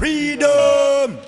Freedom!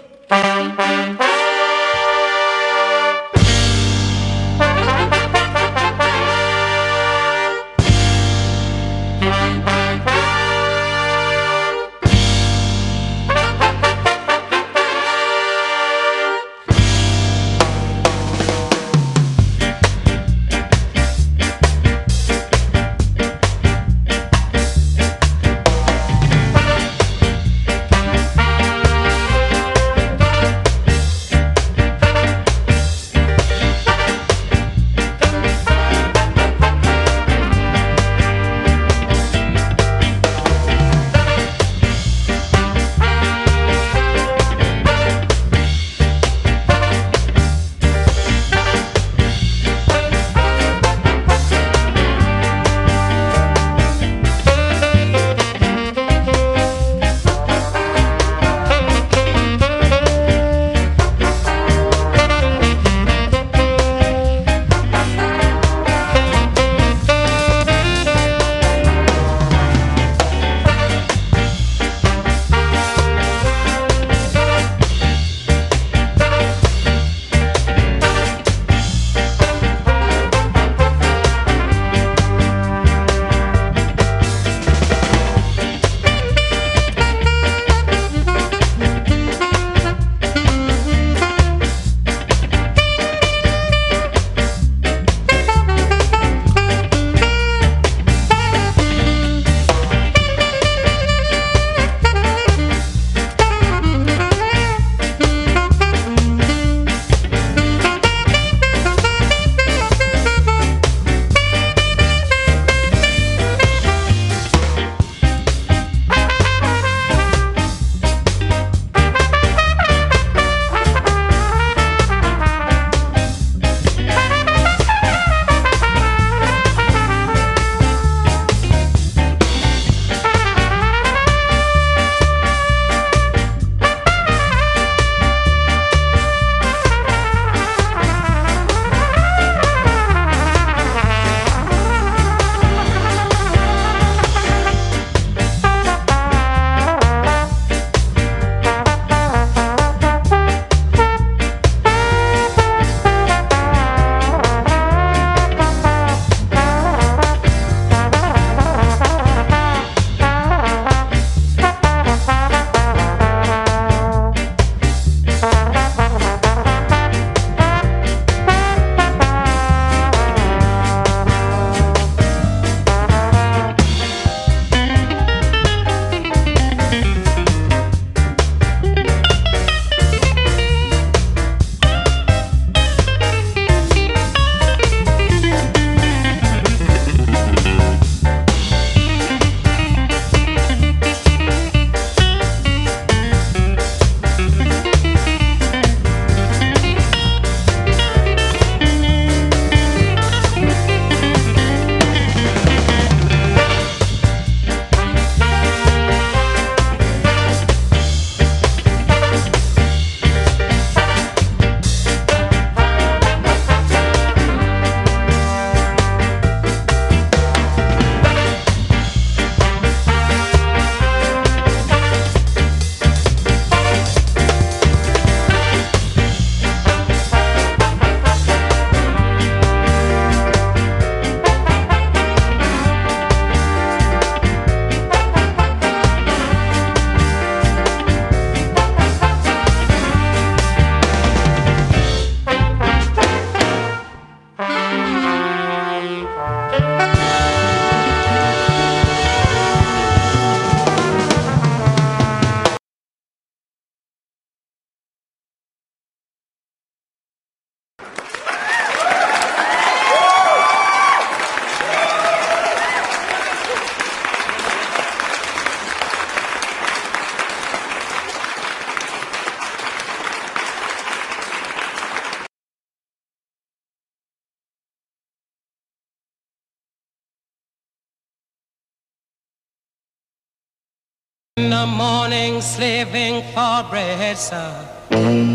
In the morning slaving for bread, sir,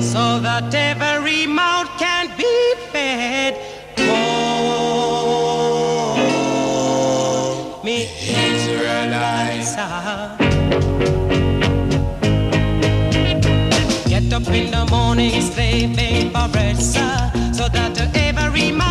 so that every mouth can be fed. Oh, me Israelites, Get up in the morning slaving for bread, sir, so that every mouth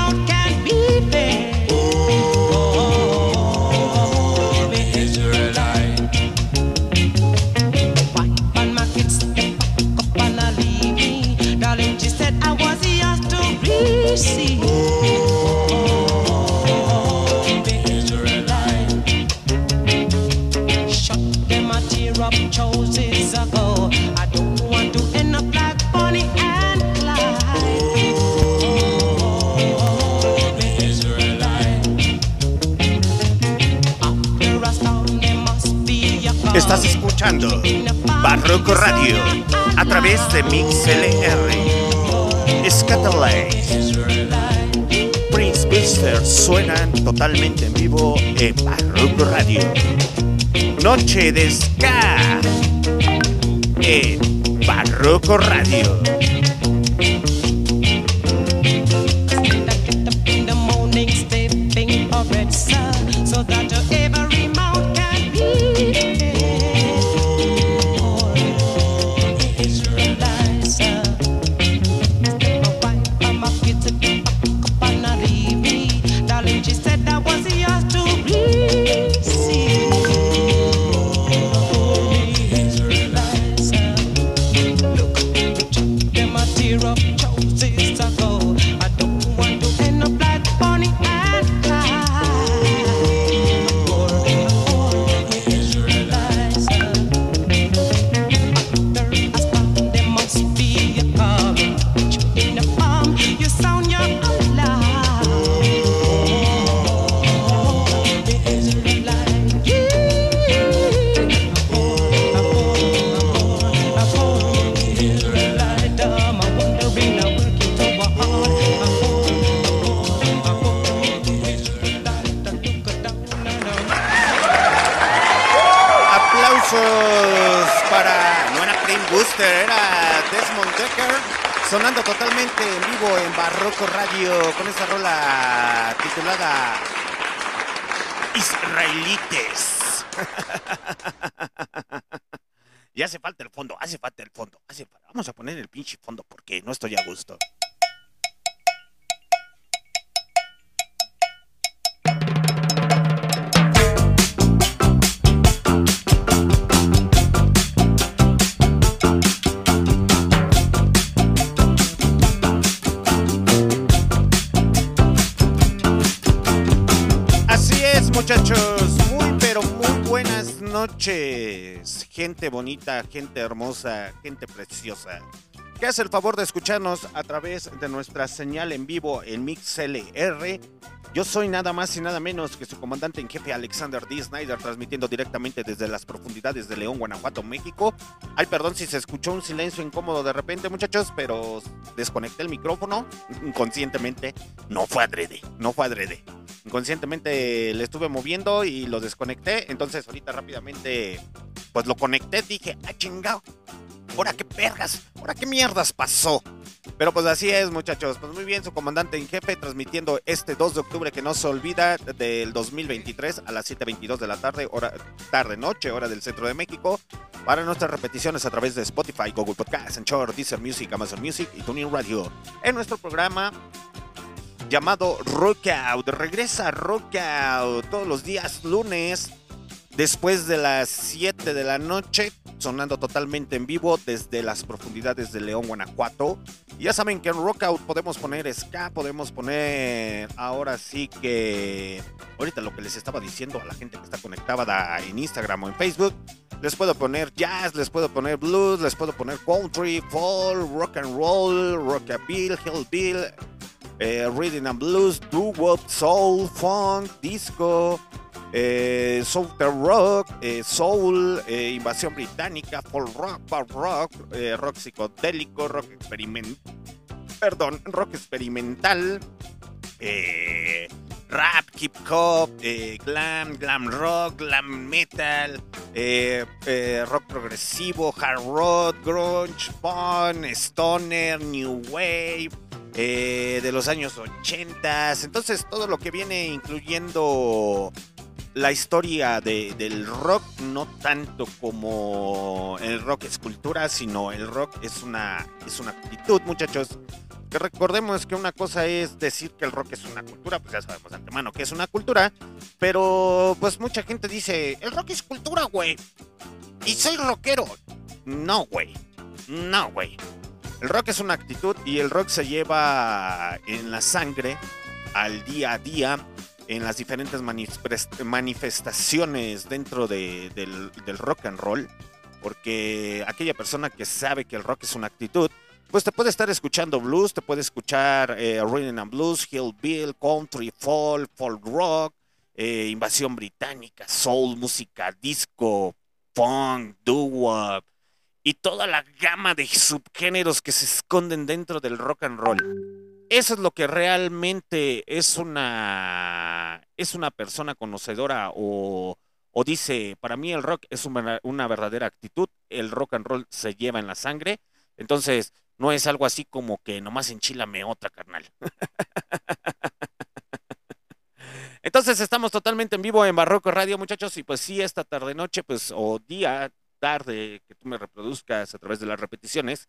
Estás escuchando Barroco Radio a través de MixLR. Scatterlight. Prince Buster suenan totalmente en vivo en Barroco Radio. Noche de Ska en Barroco Radio. Israelites. y hace falta el fondo, hace falta el fondo, hace falta. Vamos a poner el pinche fondo porque no estoy a gusto. Gente bonita, gente hermosa, gente preciosa. Que hace el favor de escucharnos a través de nuestra señal en vivo en MixLR. Yo soy nada más y nada menos que su comandante en jefe Alexander D. Snyder, transmitiendo directamente desde las profundidades de León, Guanajuato, México. Ay, perdón si se escuchó un silencio incómodo de repente, muchachos, pero desconecté el micrófono inconscientemente. No fue adrede, no fue adrede. Inconscientemente le estuve moviendo y lo desconecté. Entonces, ahorita rápidamente pues lo conecté, dije, ah, chingado. ¿Ahora qué perras? ¿Ahora qué mierdas pasó? Pero pues así es, muchachos. Pues muy bien, su comandante en jefe transmitiendo este 2 de octubre que no se olvida del 2023 a las 7.22 de la tarde, hora tarde noche, hora del centro de México. Para nuestras repeticiones a través de Spotify, Google Podcast, Anchor, Deezer Music, Amazon Music y Tuning Radio. En nuestro programa llamado Rockout. Regresa Rockout todos los días lunes después de las 7 de la noche, sonando totalmente en vivo desde las profundidades de León, Guanajuato. Ya saben que en Rockout podemos poner ska, podemos poner ahora sí que ahorita lo que les estaba diciendo a la gente que está conectada en Instagram o en Facebook, les puedo poner jazz, les puedo poner blues, les puedo poner country, folk, rock and roll, rockabilly, hillbill, eh, reading and blues, doo-wop, soul, funk, disco, eh, Rock, eh, Soul, eh, Invasión Británica, Folk Rock, Pop Rock, eh, Rock Psicodélico, Rock Experimental, perdón, Rock Experimental, rap, hip hop, eh, glam, glam rock, glam metal, eh, eh, rock progresivo, hard rock, grunge, punk, stoner, new wave, de los años 80. Entonces todo lo que viene incluyendo la historia del rock, no tanto como el rock es cultura, sino el rock es una, es una actitud, muchachos. Que recordemos que una cosa es decir que el rock es una cultura, pues ya sabemos de antemano que es una cultura, pero pues mucha gente dice, el rock es cultura, güey. Y soy rockero. No, güey. No, güey. El rock es una actitud y el rock se lleva en la sangre al día a día en las diferentes manifestaciones dentro del, rock and roll, porque aquella persona que sabe que el rock es una actitud, pues te puede estar escuchando blues, te puede escuchar eh, and blues, hillbill, country, folk, folk rock, eh, invasión británica, soul, música disco, punk, doo-wop y toda la gama de subgéneros que se esconden dentro del rock and roll. Eso es lo que realmente es una, es una persona conocedora o, dice, para mí el rock es una, verdadera actitud, el rock and roll se lleva en la sangre, entonces no es algo así como que nomás enchilame otra, carnal. Entonces estamos totalmente en vivo en Barroco Radio, muchachos, y pues sí, esta tarde noche, pues, o día, tarde, que tú me reproduzcas a través de las repeticiones,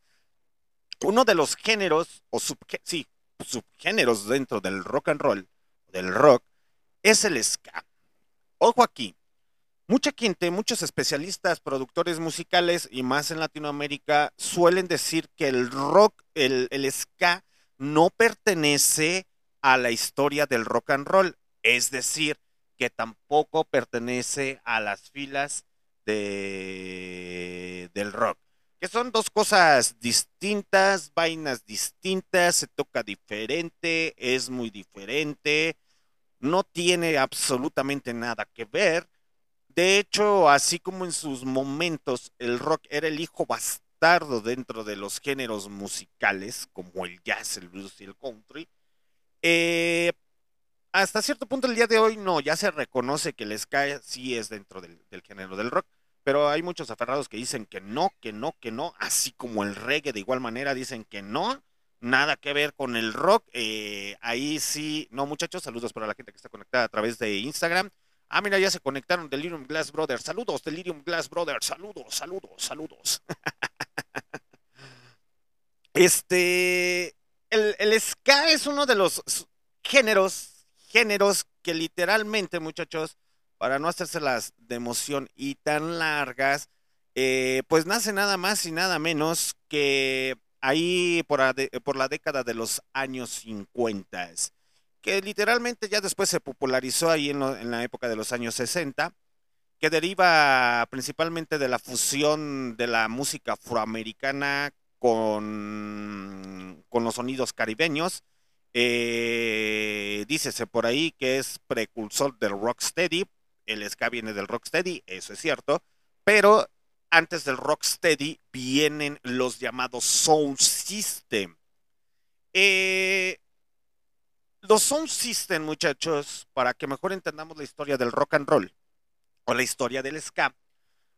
uno de los géneros, o sí, subgéneros dentro del rock and roll, del rock, es el ska. Ojo aquí, mucha gente, muchos especialistas, productores musicales y más en Latinoamérica suelen decir que el rock, el, ska, no pertenece a la historia del rock and roll, es decir, que tampoco pertenece a las filas de, del rock que son dos cosas distintas, vainas distintas, se toca diferente, es muy diferente, no tiene absolutamente nada que ver. De hecho, así como en sus momentos el rock era el hijo bastardo dentro de los géneros musicales, como el jazz, el blues y el country, eh, hasta cierto punto el día de hoy no, ya se reconoce que el ska sí es dentro del género del rock pero hay muchos aferrados que dicen que no, que no, que no, así como el reggae de igual manera dicen que no, nada que ver con el rock. Eh, ahí sí, no muchachos, saludos para la gente que está conectada a través de Instagram. Ah, mira, ya se conectaron Delirium Glass Brothers. Saludos, Delirium Glass Brothers. Saludos, saludos, saludos. este, el, el ska es uno de los géneros, géneros que literalmente, muchachos, para no hacérselas de emoción y tan largas, eh, pues nace nada más y nada menos que ahí por, la década de los años 50, que literalmente ya después se popularizó ahí en, la época de los años 60, que deriva principalmente de la fusión de la música afroamericana con, con los sonidos caribeños. Eh, por ahí que es precursor del rocksteady, el ska viene del rocksteady, eso es cierto, pero antes del rocksteady vienen los llamados sound system. Eh, los sound system, muchachos, para que mejor entendamos la historia del rock and roll o la historia del ska,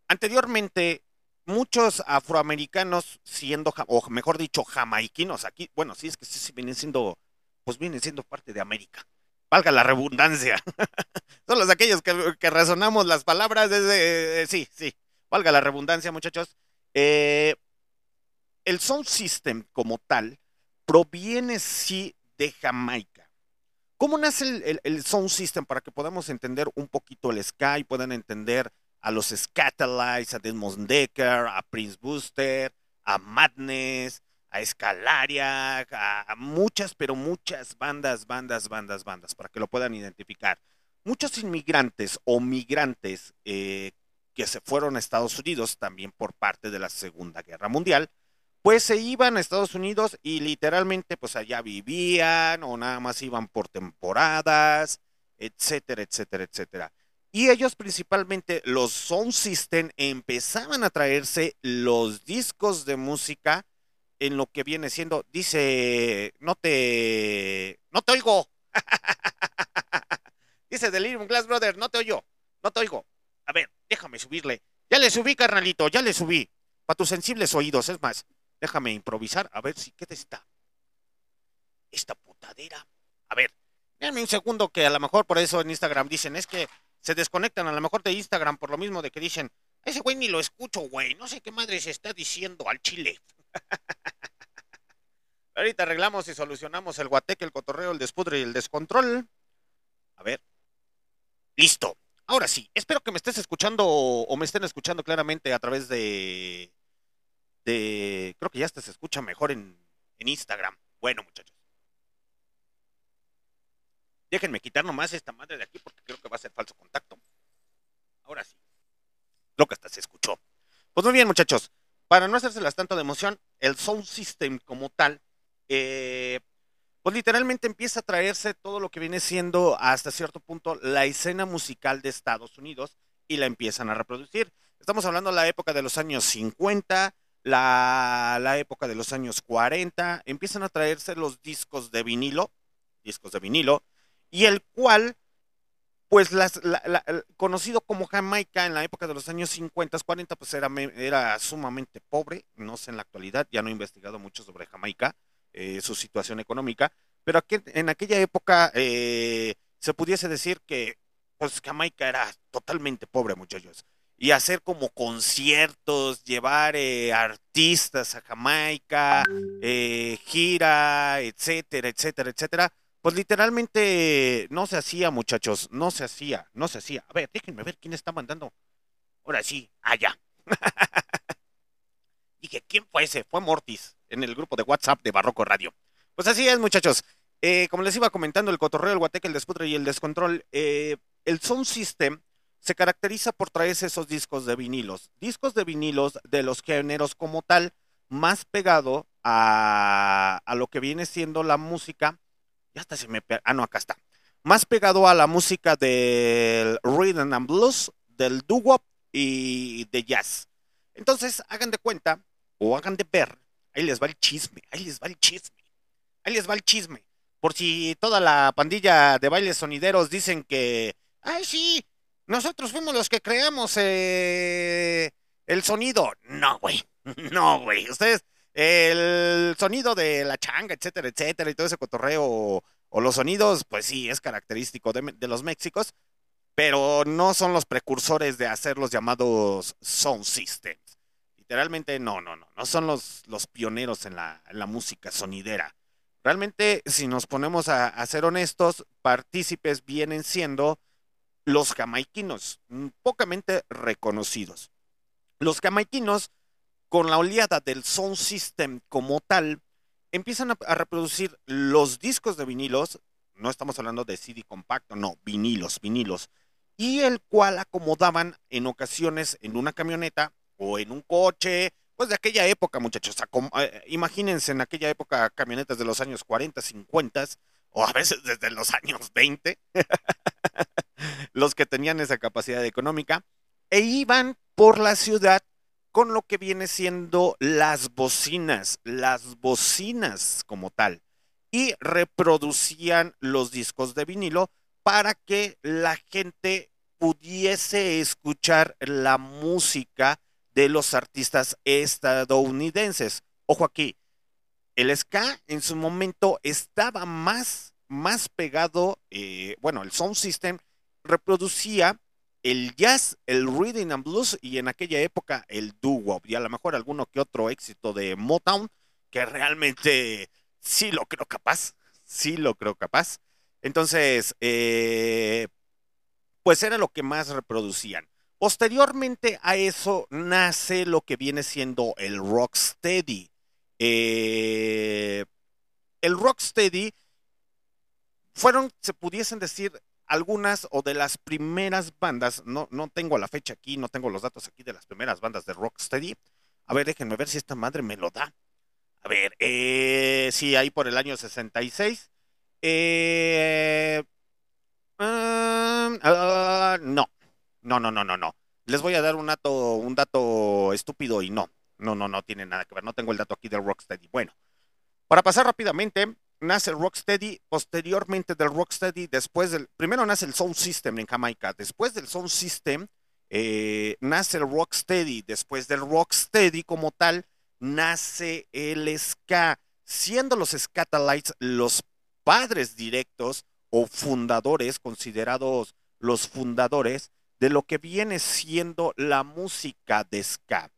anteriormente muchos afroamericanos siendo, o mejor dicho, jamaiquinos, aquí, bueno, sí es que sí, sí vienen siendo, pues vienen siendo parte de América valga la redundancia. Son los aquellos que, que razonamos las palabras desde... Eh, sí, sí, valga la redundancia, muchachos. Eh, el sound system como tal proviene sí de Jamaica. ¿Cómo nace el, sound system para que podamos entender un poquito el ska y puedan entender a los Scatalites, a Desmond Decker, a Prince Booster, a Madness, a Escalaria, a muchas, pero muchas bandas, bandas, bandas, bandas, para que lo puedan identificar. Muchos inmigrantes o migrantes eh, que se fueron a Estados Unidos también por parte de la Segunda Guerra Mundial, pues se iban a Estados Unidos y literalmente pues allá vivían o nada más iban por temporadas, etcétera, etcétera, etcétera. Y ellos principalmente, los Sound System, empezaban a traerse los discos de música en lo que viene siendo, dice, no te, no te oigo. Dice Delirium Glass Brother, no te oigo, no te oigo. A ver, déjame subirle. Ya le subí, carnalito, ya le subí. Para tus sensibles oídos, es más, déjame improvisar a ver si te está. Esta putadera. A ver, déjame un segundo que a lo mejor por eso en Instagram dicen, es que se desconectan a lo mejor de Instagram por lo mismo de que dicen, ese güey ni lo escucho, güey, no sé qué madre se está diciendo al chile. Ahorita arreglamos y solucionamos el guateque, el cotorreo, el despudre y el descontrol. A ver. Listo. Ahora sí, espero que me estés escuchando o me estén escuchando claramente a través de... creo que ya hasta se escucha mejor en, en Instagram. Bueno, muchachos. Déjenme quitar nomás esta madre de aquí porque creo que va a ser falso contacto. Ahora sí. Lo que hasta se escuchó. Pues muy bien, muchachos. Para no hacérselas tanto de emoción, el Sound System como tal, eh, pues literalmente empieza a traerse todo lo que viene siendo hasta cierto punto la escena musical de Estados Unidos y la empiezan a reproducir. Estamos hablando de la época de los años 50, la, época de los años 40, empiezan a traerse los discos de vinilo, discos de vinilo, y el cual, pues las, la, la, conocido como Jamaica en la época de los años 50, 40, pues era, era sumamente pobre, no sé en la actualidad, ya no he investigado mucho sobre Jamaica, eh, su situación económica, pero en aquella época eh, se pudiese decir que pues Jamaica era totalmente pobre, muchachos. Y hacer como conciertos, llevar eh, artistas a Jamaica, eh, gira, etcétera, etcétera, etcétera, pues literalmente no se hacía, muchachos, no se hacía, no se hacía. A ver, déjenme ver quién está mandando. Ahora sí, allá. Dije, ¿quién fue ese? Fue Mortis, en el grupo de WhatsApp de Barroco Radio. Pues así es, muchachos. Eh, como les iba comentando, el cotorreo, el guateque, el desputre y el descontrol, eh, el Sound System se caracteriza por traerse esos discos de vinilos. Discos de vinilos de los géneros como tal, más pegado a, a lo que viene siendo la música. Ya hasta se me... Ah, no, acá está. Más pegado a la música del rhythm and blues, del doo-wop y de jazz. Entonces, hagan de cuenta o hagan de ver, ahí les va el chisme, ahí les va el chisme, ahí les va el chisme. Por si toda la pandilla de bailes sonideros dicen que, ay, sí, nosotros fuimos los que creamos eh, el sonido. No, güey, no, güey. Ustedes, el sonido de la changa, etcétera, etcétera, y todo ese cotorreo, o, o los sonidos, pues sí, es característico de, los Méxicos, pero no son los precursores de hacer los llamados sound systems. Literalmente no, no, no, no son los, los pioneros en la, música sonidera. Realmente, si nos ponemos a, ser honestos, partícipes vienen siendo los jamaiquinos, pocamente reconocidos. Los jamaiquinos, con la oleada del sound system como tal, empiezan a, a reproducir los discos de vinilos, no estamos hablando de CD compacto, no, vinilos, vinilos, y el cual acomodaban en ocasiones en una camioneta o en un coche, pues de aquella época, muchachos. Eh, imagínense en aquella época camionetas de los años 40, 50 o a veces desde los años 20, los que tenían esa capacidad económica, e iban por la ciudad con lo que viene siendo las bocinas, las bocinas como tal, y reproducían los discos de vinilo para que la gente pudiese escuchar la música de los artistas estadounidenses. Ojo aquí, el ska en su momento estaba más, más pegado, eh, bueno, el sound system reproducía el jazz, el rhythm and blues y en aquella época el doo-wop y a lo mejor alguno que otro éxito de Motown que realmente sí lo creo capaz, sí lo creo capaz. Entonces, eh, pues era lo que más reproducían. Posteriormente a eso nace lo que viene siendo el rocksteady. Eh, el rocksteady fueron, se pudiesen decir, algunas o de las primeras bandas, no, no tengo la fecha aquí, no tengo los datos aquí de las primeras bandas de rocksteady. A ver, déjenme ver si esta madre me lo da. A ver, eh, sí, ahí por el año 66. Eh, uh, no, no, no, no, no, no. Les voy a dar un dato, un dato estúpido y no. No, no, no tiene nada que ver. No tengo el dato aquí del Rocksteady. Bueno, para pasar rápidamente, nace el Rocksteady, posteriormente del Rocksteady, después del, primero nace el Sound System en Jamaica, después del Sound System eh, nace el Rocksteady, después del Rocksteady como tal, nace el ska, siendo los Scatalites los padres directos o fundadores, considerados los fundadores de lo que viene siendo la música de ska.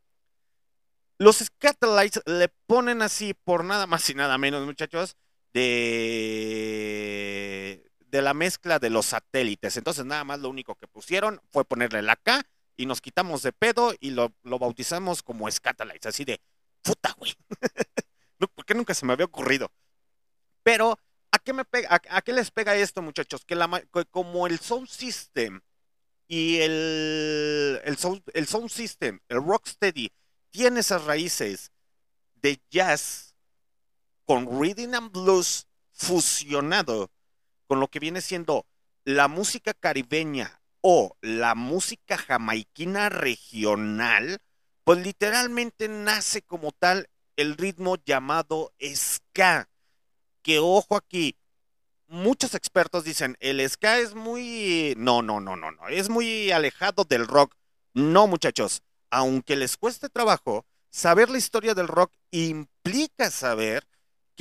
Los Scatalites le ponen así por nada más y nada menos, muchachos, de, de la mezcla de los satélites. Entonces nada más lo único que pusieron fue ponerle la K y nos quitamos de pedo y lo, lo bautizamos como Scatalites, así de puta, güey. ¿Por qué nunca se me había ocurrido? Pero, ¿a qué, me pega, a, qué les pega esto, muchachos? Que, la, como el Sound System y el, el, sound, el sound System, el Rocksteady, tiene esas raíces de jazz con Reading and Blues fusionado con lo que viene siendo la música caribeña o la música jamaiquina regional, pues literalmente nace como tal el ritmo llamado ska. Que ojo aquí, muchos expertos dicen, el ska es muy... No, no, no, no, no, es muy alejado del rock. No, muchachos, aunque les cueste trabajo, saber la historia del rock implica saber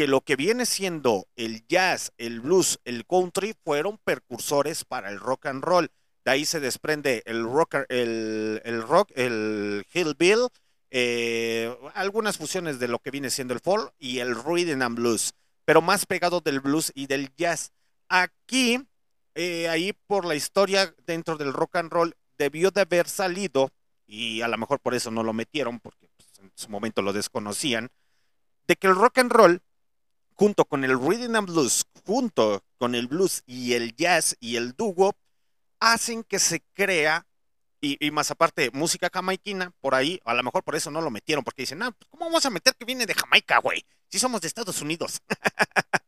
que lo que viene siendo el jazz, el blues, el country fueron precursores para el rock and roll. De ahí se desprende el rock, el, el hillbill, eh, algunas fusiones de lo que viene siendo el folk y el rhythm and blues, pero más pegado del blues y del jazz. Aquí, eh, ahí por la historia dentro del rock and roll, debió de haber salido, y a lo mejor por eso no lo metieron, porque pues, en su momento lo desconocían, de que el rock and roll, junto con el rhythm and blues, junto con el blues y el jazz y el doo hacen que se crea, y, más aparte, música jamaiquina, por ahí, a lo mejor por eso no lo metieron, porque dicen, ah, ¿cómo vamos a meter que viene de Jamaica, güey? Si somos de Estados Unidos.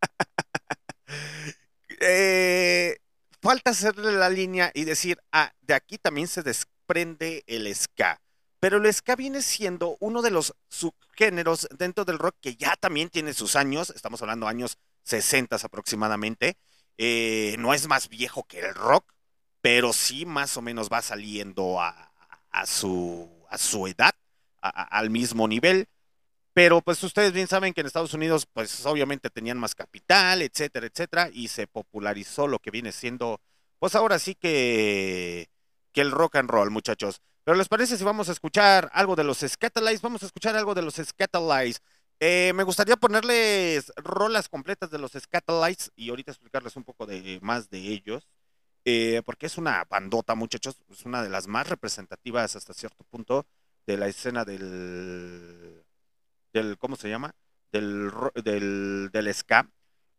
Eh, falta hacerle la línea y decir, ah, de aquí también se desprende el ska. Pero el ska viene siendo uno de los subgéneros dentro del rock que ya también tiene sus años, estamos hablando años 60 aproximadamente, eh, no es más viejo que el rock, pero sí más o menos va saliendo a, su, edad, al mismo nivel. Pero pues ustedes bien saben que en Estados Unidos pues obviamente tenían más capital, etcétera, etcétera, y se popularizó lo que viene siendo, pues ahora sí que, que el rock and roll, muchachos. Pero ¿les parece si vamos a escuchar algo de los Scatalites? Vamos a escuchar algo de los Scatalites. Eh, me gustaría ponerles rolas completas de los Scatalites y ahorita explicarles un poco de, más de ellos. Eh, porque es una bandota, muchachos, es una de las más representativas hasta cierto punto de la escena del, del ¿cómo se llama? Del, del, del ska.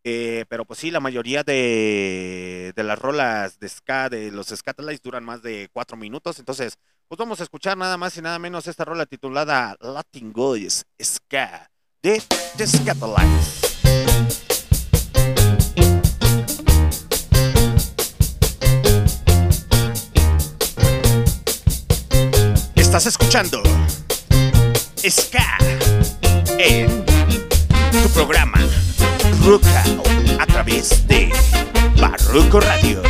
Eh, pero pues sí, la mayoría de, de, las rolas de ska, de los Scatalites, duran más de cuatro minutos. Entonces, pues vamos a escuchar nada más y nada menos esta rola titulada Latin Boys Ska de The. Estás escuchando Ska en tu programa A través de Barroco Radio.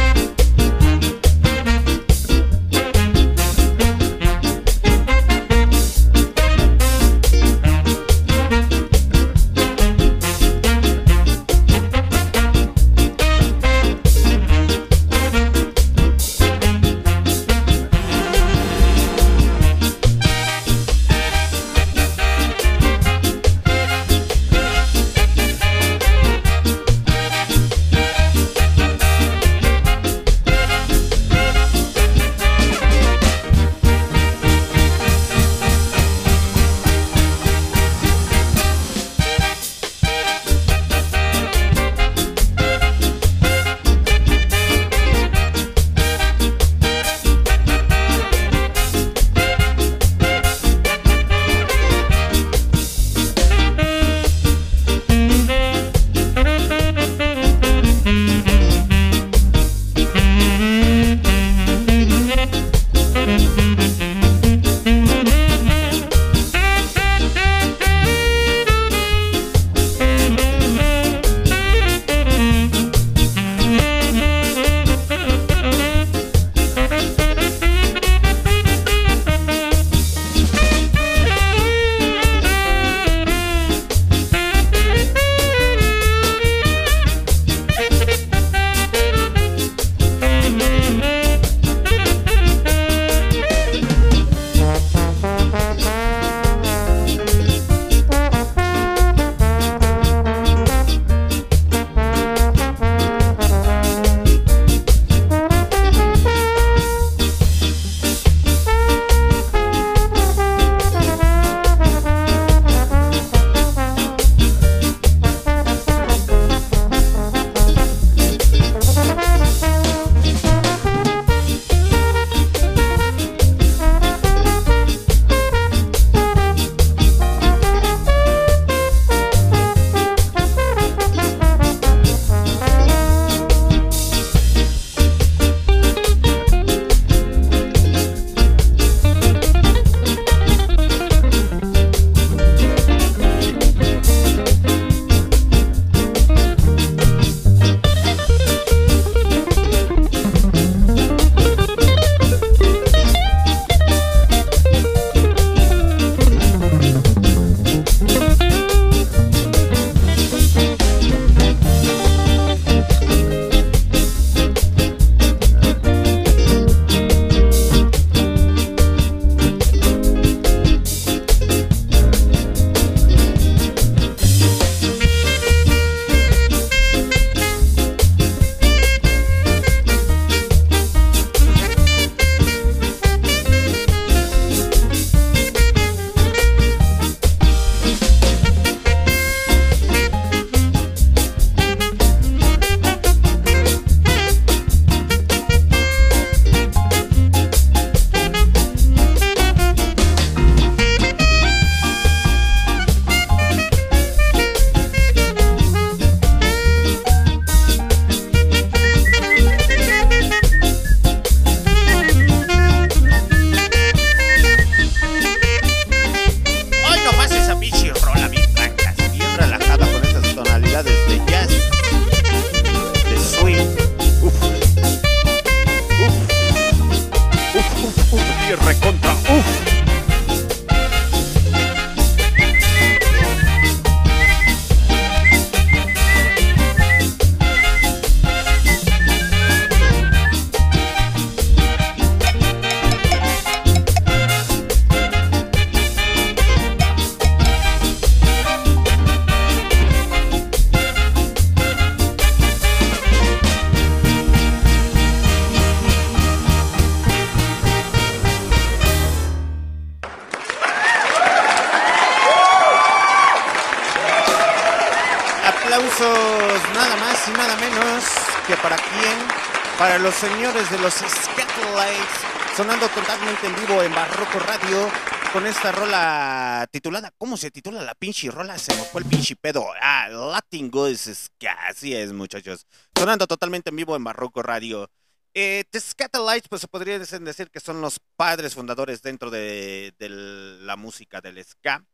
Señores de los Scatolites, sonando totalmente en vivo en Barroco Radio con esta rola titulada, ¿cómo se titula la pinche rola? Se me fue el pinche pedo. Ah, Latin Goes así es, muchachos. Sonando totalmente en vivo en Barroco Radio. Eh, The Scatolites, pues se podría decir que son los padres fundadores dentro de, de la música del ska.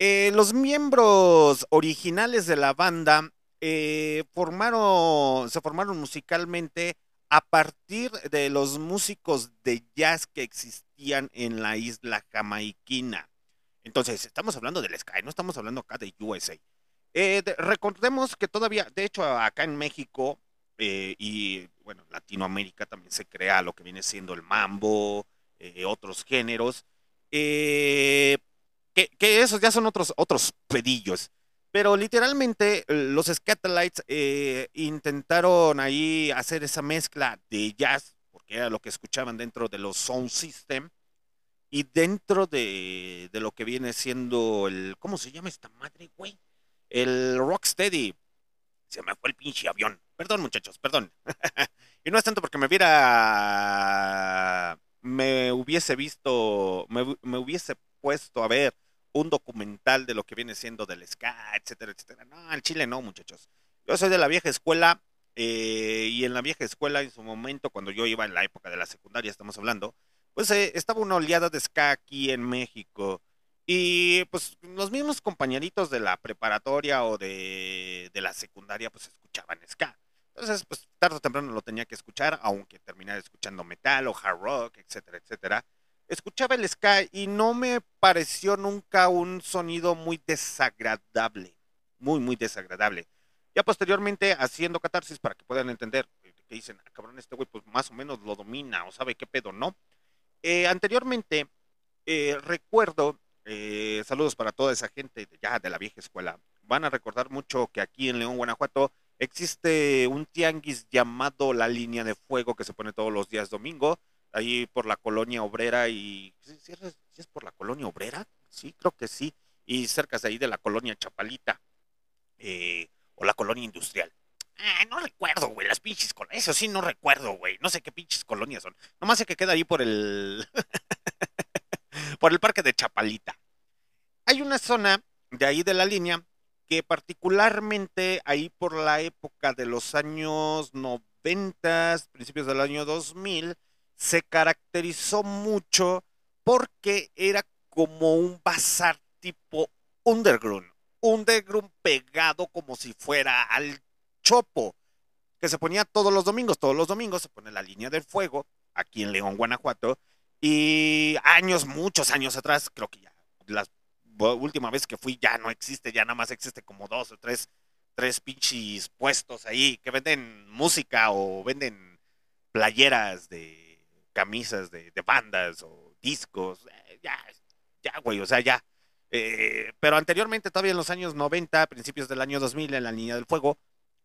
Eh, los miembros originales de la banda eh, formaron, se formaron musicalmente a partir de los músicos de jazz que existían en la isla jamaiquina. Entonces, estamos hablando del Sky, no estamos hablando acá de USA. Eh, recordemos que todavía, de hecho, acá en México y, bueno, Latinoamérica también se crea lo que viene siendo el mambo, otros géneros. Eh, que, esos ya son otros, otros pedillos. Pero literalmente los Scatolites eh, intentaron ahí hacer esa mezcla de jazz, porque era lo que escuchaban dentro de los sound system, y dentro de, de lo que viene siendo el, ¿cómo se llama esta madre, güey? El Rocksteady. Se me fue el pinche avión. Perdón, muchachos, perdón. y no es tanto porque me hubiera, me hubiese visto, me hubiese puesto a ver un documental de lo que viene siendo del ska, etcétera, etcétera. No, el Chile no, muchachos. Yo soy de la vieja escuela eh, y en la vieja escuela en su momento, cuando yo iba en la época de la secundaria, estamos hablando, pues eh, estaba una oleada de ska aquí en México. Y pues los mismos compañeritos de la preparatoria o de la secundaria pues escuchaban ska. Entonces, pues tarde o temprano lo tenía que escuchar, aunque terminara escuchando metal o hard rock, etcétera, etcétera escuchaba el ska y no me pareció nunca un sonido muy desagradable, muy, muy desagradable. Ya posteriormente, haciendo catarsis para que puedan entender, eh, que dicen, ah, cabrón, este güey pues más o menos lo domina o sabe qué pedo, ¿no? Eh, anteriormente, eh, recuerdo, saludos para toda esa gente ya de la vieja escuela, van a recordar mucho que aquí en León, Guanajuato, existe un tianguis llamado La Línea de Fuego que se pone todos los días domingo ahí por la colonia obrera y ¿sí, es por la colonia obrera? Sí, creo que sí. Y cerca de ahí de la colonia Chapalita eh, o la colonia industrial. Ah, no recuerdo, güey, las pinches colonias. Eso sí, no recuerdo, güey. No sé qué pinches colonias son. Nomás sé que queda ahí por el. por el parque de Chapalita. Hay una zona de ahí de la línea que particularmente ahí por la época de los años 90, principios del año 2000, se caracterizó mucho porque era como un bazar tipo underground, underground pegado como si fuera al chopo, que se ponía todos los domingos, todos los domingos se pone la línea del fuego aquí en León, Guanajuato, y años, muchos años atrás, creo que ya la última vez que fui ya no existe, ya nada más existe como dos o tres, tres pinches puestos ahí que venden música o venden playeras de camisas de, bandas o discos, eh, ya, ya, güey, o sea, ya. Eh, pero anteriormente, todavía en los años 90, principios del año 2000, en la línea del fuego,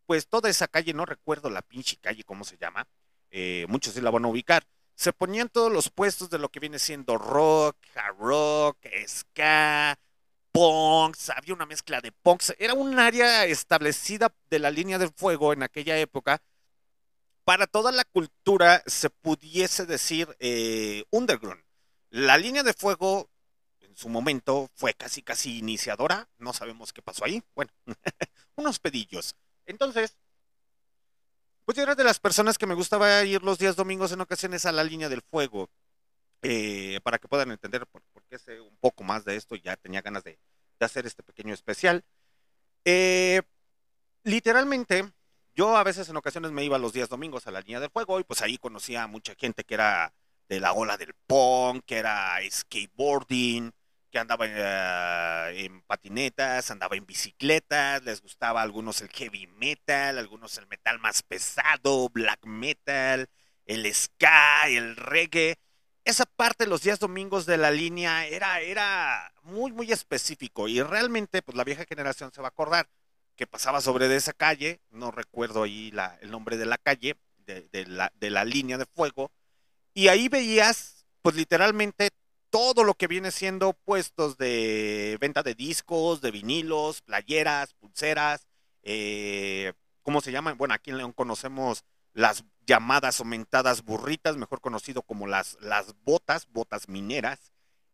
pues toda esa calle, no recuerdo la pinche calle, cómo se llama, eh, muchos sí la van a ubicar, se ponían todos los puestos de lo que viene siendo rock, hard rock, ska, punks, había una mezcla de punks, era un área establecida de la línea del fuego en aquella época para toda la cultura se pudiese decir eh, underground. La línea de fuego en su momento fue casi casi iniciadora, no sabemos qué pasó ahí, bueno, unos pedillos. Entonces, pues yo era de las personas que me gustaba ir los días domingos en ocasiones a la línea del fuego, eh, para que puedan entender por, qué sé un poco más de esto, ya tenía ganas de, hacer este pequeño especial. Eh, literalmente, yo a veces en ocasiones me iba los días domingos a la línea del fuego y pues ahí conocía a mucha gente que era de la ola del punk, que era skateboarding, que andaba eh, en patinetas, andaba en bicicletas, les gustaba a algunos el heavy metal, algunos el metal más pesado, black metal, el ska, el reggae. Esa parte los días domingos de la línea era, era muy, muy específico y realmente pues la vieja generación se va a acordar que pasaba sobre de esa calle, no recuerdo ahí el nombre de la calle, de, la, línea de fuego, y ahí veías, pues literalmente, todo lo que viene siendo puestos de venta de discos, de vinilos, playeras, pulseras, eh, ¿cómo se llaman? Bueno, aquí en León conocemos las llamadas aumentadas burritas, mejor conocido como las, las botas, botas mineras,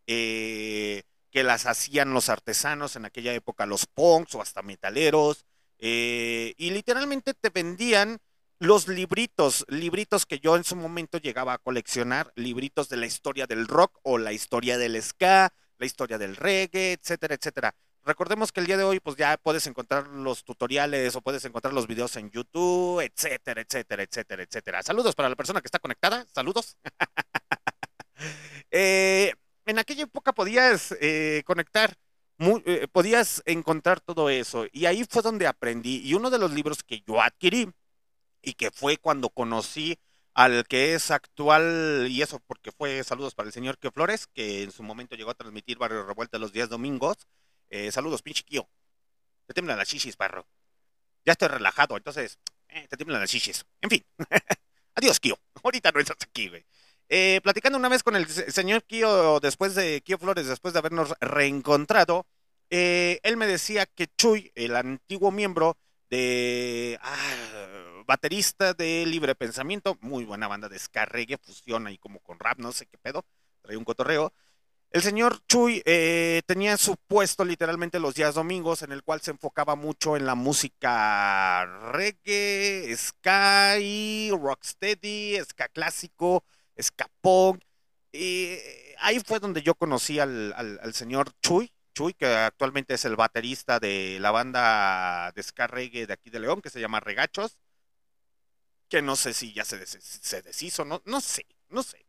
eh, que las hacían los artesanos en aquella época, los punks o hasta metaleros, eh, y literalmente te vendían los libritos, libritos que yo en su momento llegaba a coleccionar, libritos de la historia del rock o la historia del ska, la historia del reggae, etcétera, etcétera. Recordemos que el día de hoy pues ya puedes encontrar los tutoriales o puedes encontrar los videos en YouTube, etcétera, etcétera, etcétera, etcétera. Saludos para la persona que está conectada, saludos. eh, en aquella época podías eh, conectar, eh, podías encontrar todo eso y ahí fue donde aprendí y uno de los libros que yo adquirí y que fue cuando conocí al que es actual, y eso porque fue saludos para el señor Kio Flores, que en su momento llegó a transmitir Barrio Revuelta los días domingos, eh, saludos, pinche Kio. Te tiemblan las chichis, perro. Ya estoy relajado, entonces, eh, te tiemblan las chichis. En fin. Adiós, Kio. Ahorita no estás aquí, güey. Eh, platicando una vez con el señor Kio, después de Kio Flores, después de habernos reencontrado, eh, él me decía que Chuy, el antiguo miembro de ah, baterista de Libre Pensamiento, muy buena banda de ska reggae, fusión ahí como con rap, no sé qué pedo, trae un cotorreo, el señor Chuy eh, tenía su puesto literalmente los días domingos en el cual se enfocaba mucho en la música reggae, ska rocksteady, ska clásico, punk. Y ahí fue donde yo conocí al, al, señor Chuy, Chuy, que actualmente es el baterista de la banda de ska reggae de aquí de León, que se llama Regachos, que no sé si ya se, se deshizo, no, no sé, no sé.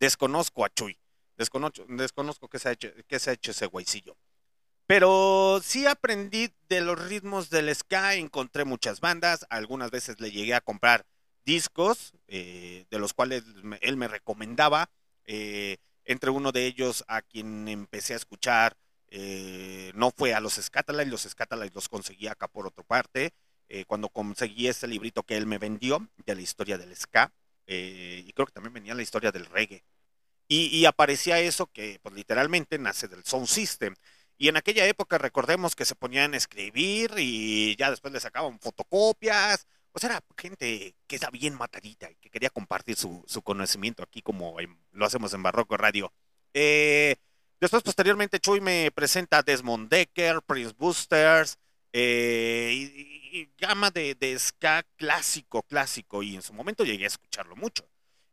Desconozco a Chuy. Desconozco, desconozco qué, se ha hecho, qué se ha hecho ese güeycillo. Pero sí aprendí de los ritmos del ska, encontré muchas bandas, algunas veces le llegué a comprar discos, eh, de los cuales él me recomendaba, eh, entre uno de ellos a quien empecé a escuchar, eh, no fue a los Scatalites, los Scatalites los conseguí acá por otra parte, eh, cuando conseguí este librito que él me vendió de la historia del ska, y creo que también venía la historia del reggae. Y, y, aparecía eso que pues, literalmente nace del sound system. Y en aquella época recordemos que se ponían a escribir y ya después le sacaban fotocopias. Pues era gente que era bien matadita y que quería compartir su, su conocimiento aquí como lo hacemos en Barroco Radio. Eh, después posteriormente Chuy me presenta Desmond Decker, Prince Boosters eh, y, y, gama de, de ska clásico, clásico. Y en su momento llegué a escucharlo mucho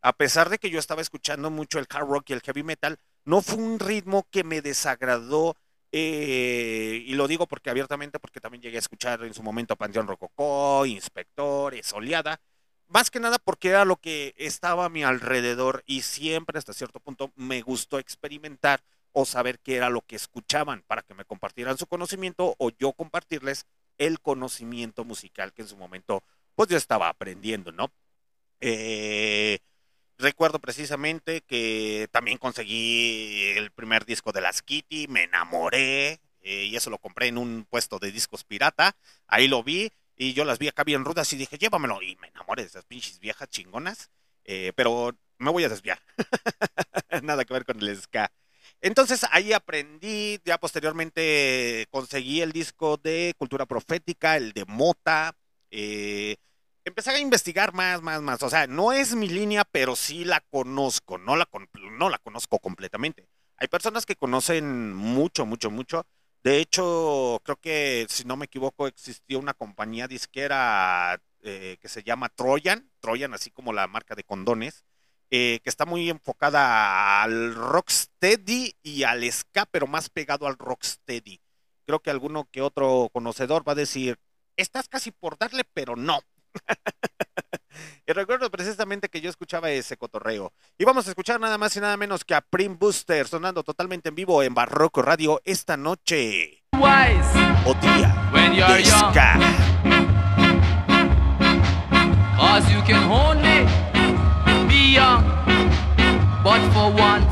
a pesar de que yo estaba escuchando mucho el hard rock y el heavy metal, no fue un ritmo que me desagradó. Eh, y lo digo porque abiertamente, porque también llegué a escuchar en su momento Panteón Rococó, Inspector, Soleada, más que nada porque era lo que estaba a mi alrededor y siempre hasta cierto punto me gustó experimentar o saber qué era lo que escuchaban para que me compartieran su conocimiento o yo compartirles el conocimiento musical que en su momento pues yo estaba aprendiendo, ¿no? Eh, Recuerdo precisamente que también conseguí el primer disco de las Kitty, me enamoré eh, y eso lo compré en un puesto de discos pirata. Ahí lo vi y yo las vi acá bien rudas y dije, llévamelo. Y me enamoré de esas pinches viejas chingonas. Eh, pero me voy a desviar. Nada que ver con el ska. Entonces ahí aprendí, ya posteriormente conseguí el disco de Cultura Profética, el de Mota. Eh, empecé a investigar más, más, más. O sea, no es mi línea, pero sí la conozco. No la, no la conozco completamente. Hay personas que conocen mucho, mucho, mucho. De hecho, creo que, si no me equivoco, existió una compañía disquera eh, que se llama Troyan, Troyan, así como la marca de condones, eh, que está muy enfocada al rocksteady y al ska, pero más pegado al rocksteady. Creo que alguno que otro conocedor va a decir, estás casi por darle, pero no y recuerdo precisamente que yo escuchaba ese cotorreo. Y vamos a escuchar nada más y nada menos que a Prim Booster sonando totalmente en vivo en Barroco Radio esta noche. O día ska. Cause you can only be young, but for once.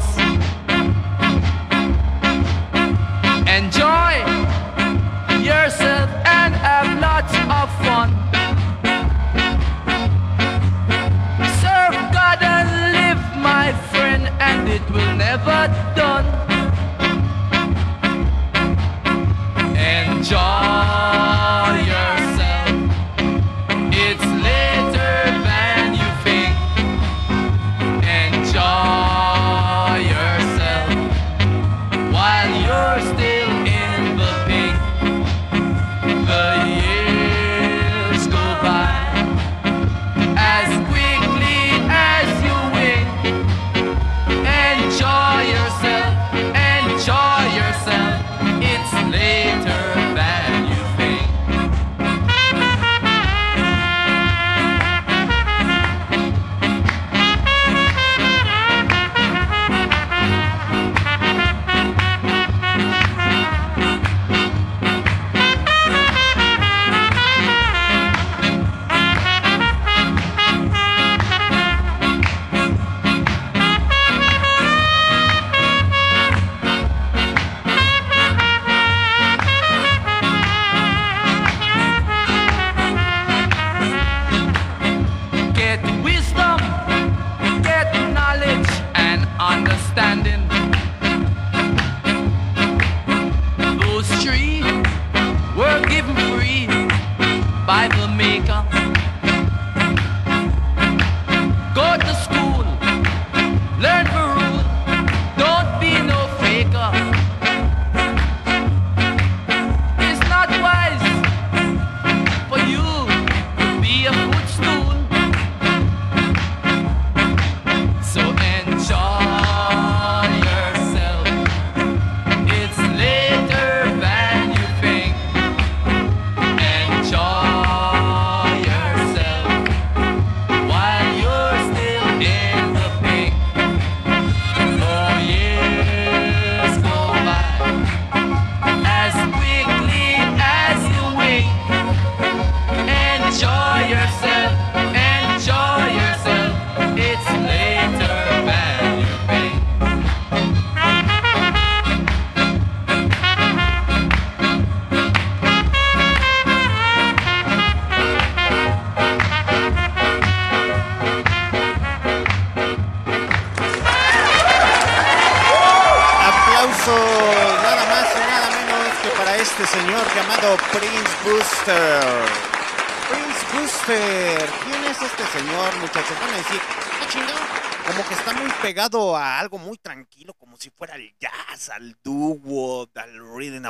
A algo muy tranquilo, como si fuera al jazz, al doo al rhythm.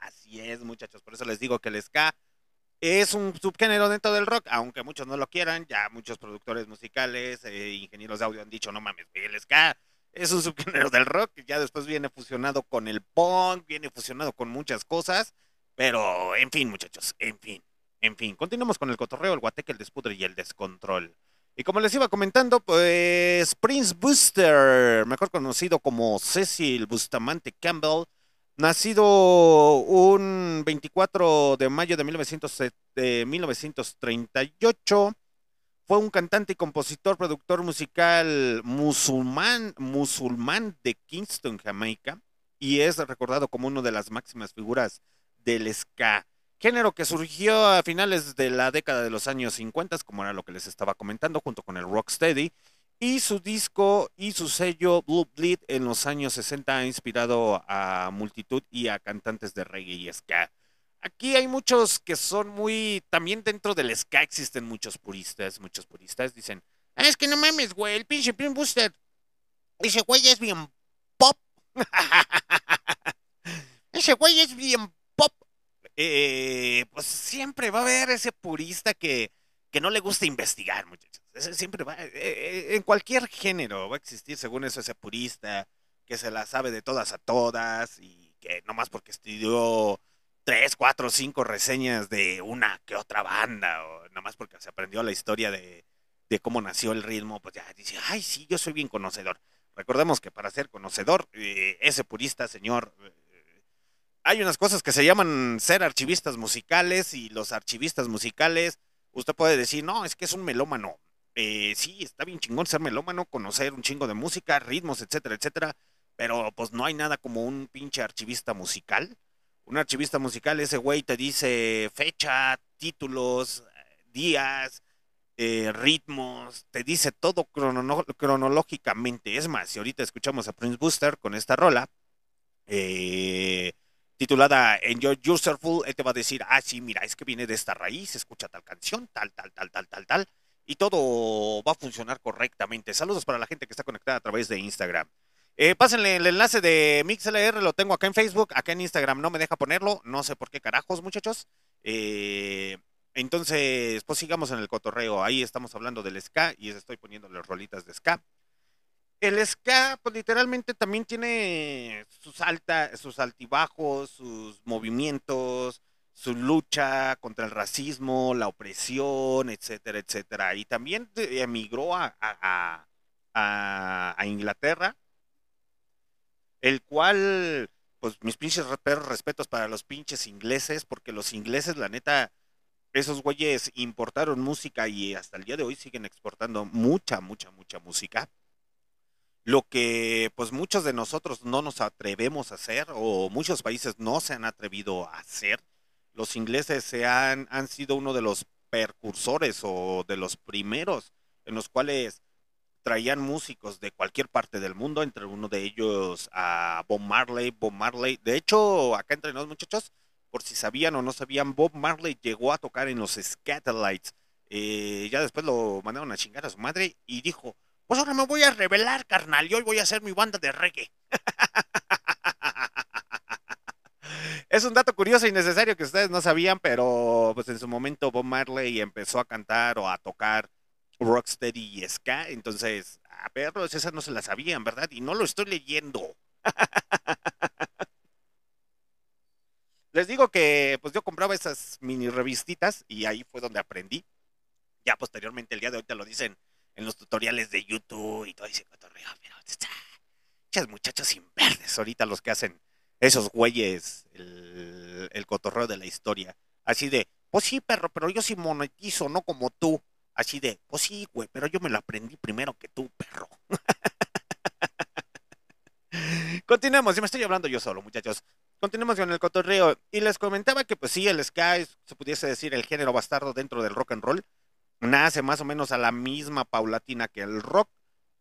Así es, muchachos. Por eso les digo que el ska es un subgénero dentro del rock, aunque muchos no lo quieran. Ya muchos productores musicales, eh, ingenieros de audio han dicho, no mames, el ska es un subgénero del rock, ya después viene fusionado con el punk, viene fusionado con muchas cosas, pero en fin, muchachos, en fin, en fin, continuamos con el cotorreo, el guateque, el despudre y el descontrol. Y como les iba comentando, pues Prince Booster, mejor conocido como Cecil Bustamante Campbell, nacido un 24 de mayo de, 1900 de 1938, fue un cantante y compositor, productor musical musulmán, musulmán de Kingston, Jamaica, y es recordado como una de las máximas figuras del ska. Género que surgió a finales de la década de los años 50, como era lo que les estaba comentando, junto con el Rocksteady, y su disco y su sello Blue Bleed en los años 60 ha inspirado a multitud y a cantantes de reggae y ska. Aquí hay muchos que son muy. También dentro del ska existen muchos puristas. Muchos puristas dicen: "Ah, Es que no mames, güey, el pinche Pin Booster. Ese güey es bien pop. ese güey es bien pop. Eh, pues siempre va a haber ese purista que, que no le gusta investigar, muchachos. Ese siempre va. eh, eh, en cualquier género va a existir, según eso, ese purista que se la sabe de todas a todas y que nomás porque estudió tres, cuatro, cinco reseñas de una que otra banda, o nada más porque se aprendió la historia de, de cómo nació el ritmo, pues ya dice, ay, sí, yo soy bien conocedor. Recordemos que para ser conocedor, eh, ese purista, señor, hay unas cosas que se llaman ser archivistas musicales y los archivistas musicales, usted puede decir, no, es que es un melómano. Eh, sí, está bien chingón ser melómano, conocer un chingo de música, ritmos, etcétera, etcétera, pero pues no hay nada como un pinche archivista musical un archivista musical, ese güey te dice fecha, títulos, días, eh, ritmos, te dice todo crono- cronológicamente. Es más, si ahorita escuchamos a Prince Booster con esta rola, eh, titulada Enjoy Yourself Full, él te va a decir, ah, sí, mira, es que viene de esta raíz, escucha tal canción, tal, tal, tal, tal, tal, tal, y todo va a funcionar correctamente. Saludos para la gente que está conectada a través de Instagram. Eh, pásenle el enlace de MixLR, lo tengo acá en Facebook, acá en Instagram no me deja ponerlo, no sé por qué carajos, muchachos. Eh, entonces, pues sigamos en el cotorreo. Ahí estamos hablando del ska y estoy poniéndole rolitas de ska. El ska, pues literalmente también tiene sus sus altibajos, sus movimientos, su lucha contra el racismo, la opresión, etcétera, etcétera. Y también emigró a, Inglaterra el cual, pues mis pinches respetos para los pinches ingleses, porque los ingleses, la neta, esos güeyes importaron música y hasta el día de hoy siguen exportando mucha, mucha, mucha música. Lo que pues muchos de nosotros no nos atrevemos a hacer o muchos países no se han atrevido a hacer. Los ingleses se han, han sido uno de los precursores o de los primeros en los cuales traían músicos de cualquier parte del mundo, entre uno de ellos a Bob Marley, Bob Marley. De hecho, acá entre nos muchachos, por si sabían o no sabían, Bob Marley llegó a tocar en los Scatterlights. Eh, ya después lo mandaron a chingar a su madre y dijo, pues ahora me voy a revelar, carnal, y hoy voy a hacer mi banda de reggae. Es un dato curioso y necesario que ustedes no sabían, pero pues en su momento Bob Marley empezó a cantar o a tocar Rocksteady y Ska, entonces, a perros, esas no se las sabían, ¿verdad? Y no lo estoy leyendo. Les digo que pues yo compraba esas mini revistitas y ahí fue donde aprendí. Ya posteriormente el día de hoy te lo dicen en los tutoriales de YouTube y todo ese cotorreo, pero muchas muchachos sin verdes ahorita los que hacen esos güeyes el, cotorreo de la historia. Así de, pues sí, perro, pero yo sí monetizo, no como tú. Así de, pues sí, güey, pero yo me lo aprendí primero que tú, perro. Continuemos, y me estoy hablando yo solo, muchachos. Continuemos con el cotorreo. Y les comentaba que, pues sí, el es, se pudiese decir, el género bastardo dentro del rock and roll. Nace más o menos a la misma paulatina que el rock.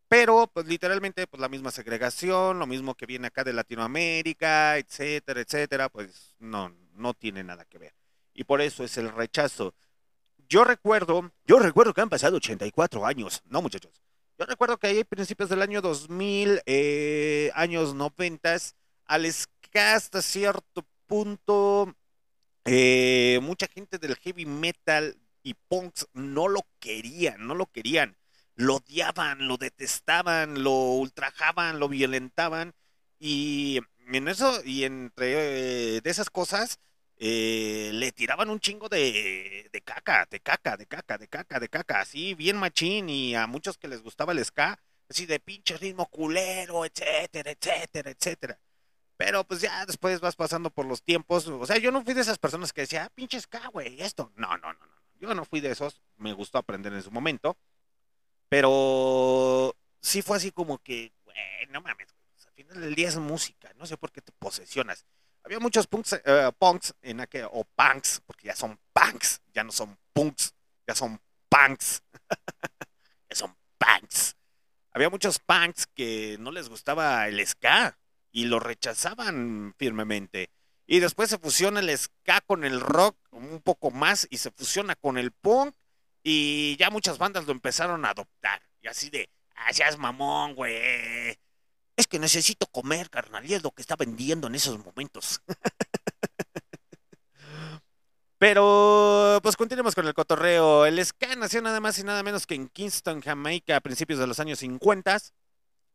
pero pues literalmente pues la misma segregación, lo mismo que viene acá de Latinoamérica, etcétera, etcétera, pues no, no tiene nada que ver. Y por eso es el rechazo. Yo recuerdo, yo recuerdo que han pasado 84 años, no muchachos. Yo recuerdo que ahí a principios del año 2000, eh, años 90, al ska hasta cierto punto, eh, mucha gente del heavy metal y punks no lo querían, no lo querían. Lo odiaban, lo detestaban, lo ultrajaban, lo violentaban. Y en eso, y entre eh, de esas cosas, eh, le tiraban un chingo de, de caca, de caca, de caca, de caca, de caca, así bien machín. Y a muchos que les gustaba el ska, así de pinche ritmo culero, etcétera, etcétera, etcétera. Pero pues ya después vas pasando por los tiempos. O sea, yo no fui de esas personas que decía, ah, pinche ska, güey, esto. No, no, no, no. Yo no fui de esos. Me gustó aprender en su momento. Pero sí fue así como que, güey, no mames, al final del día es música. No sé por qué te posesionas. Había muchos punks, eh, punks en aquel, o punks, porque ya son punks, ya no son punks, ya son punks. ya son punks. Había muchos punks que no les gustaba el ska y lo rechazaban firmemente. Y después se fusiona el ska con el rock un poco más y se fusiona con el punk y ya muchas bandas lo empezaron a adoptar. Y así de, ah, seas mamón, güey. Es que necesito comer, carnal, y es lo que está vendiendo en esos momentos. Pero, pues continuemos con el cotorreo. El ska nació nada más y nada menos que en Kingston, Jamaica, a principios de los años 50.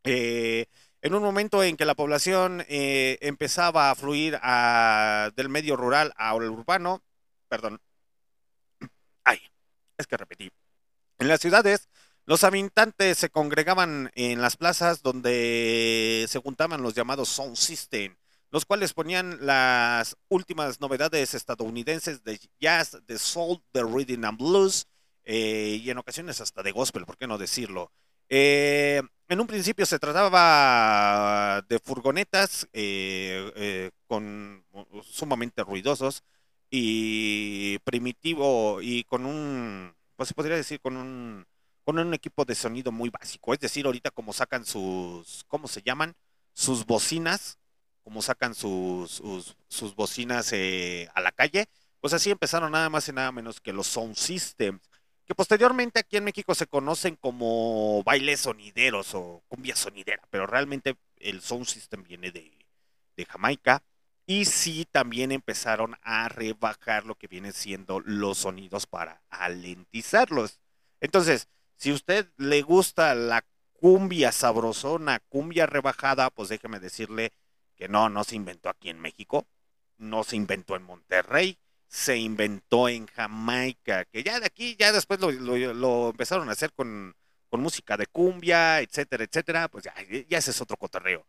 Eh, en un momento en que la población eh, empezaba a fluir a, del medio rural al urbano, perdón, ay, es que repetí. En las ciudades, los habitantes se congregaban en las plazas donde se juntaban los llamados sound system, los cuales ponían las últimas novedades estadounidenses de jazz, de soul, de rhythm and blues, eh, y en ocasiones hasta de gospel, ¿por qué no decirlo? Eh, en un principio se trataba de furgonetas eh, eh, con sumamente ruidosos y primitivo y con un, pues se podría decir con un, con un equipo de sonido muy básico. Es decir, ahorita como sacan sus, ¿cómo se llaman? Sus bocinas, como sacan sus, sus, sus bocinas eh, a la calle, pues así empezaron nada más y nada menos que los sound systems que posteriormente aquí en México se conocen como bailes sonideros o cumbia sonidera, pero realmente el sound system viene de, de Jamaica y sí también empezaron a rebajar lo que vienen siendo los sonidos para alentizarlos. Entonces, si usted le gusta la cumbia sabrosona, cumbia rebajada, pues déjeme decirle que no, no se inventó aquí en México, no se inventó en Monterrey, se inventó en Jamaica, que ya de aquí, ya después lo, empezaron a hacer con, música de cumbia, etcétera, etcétera, pues ya, ya ese es otro cotorreo.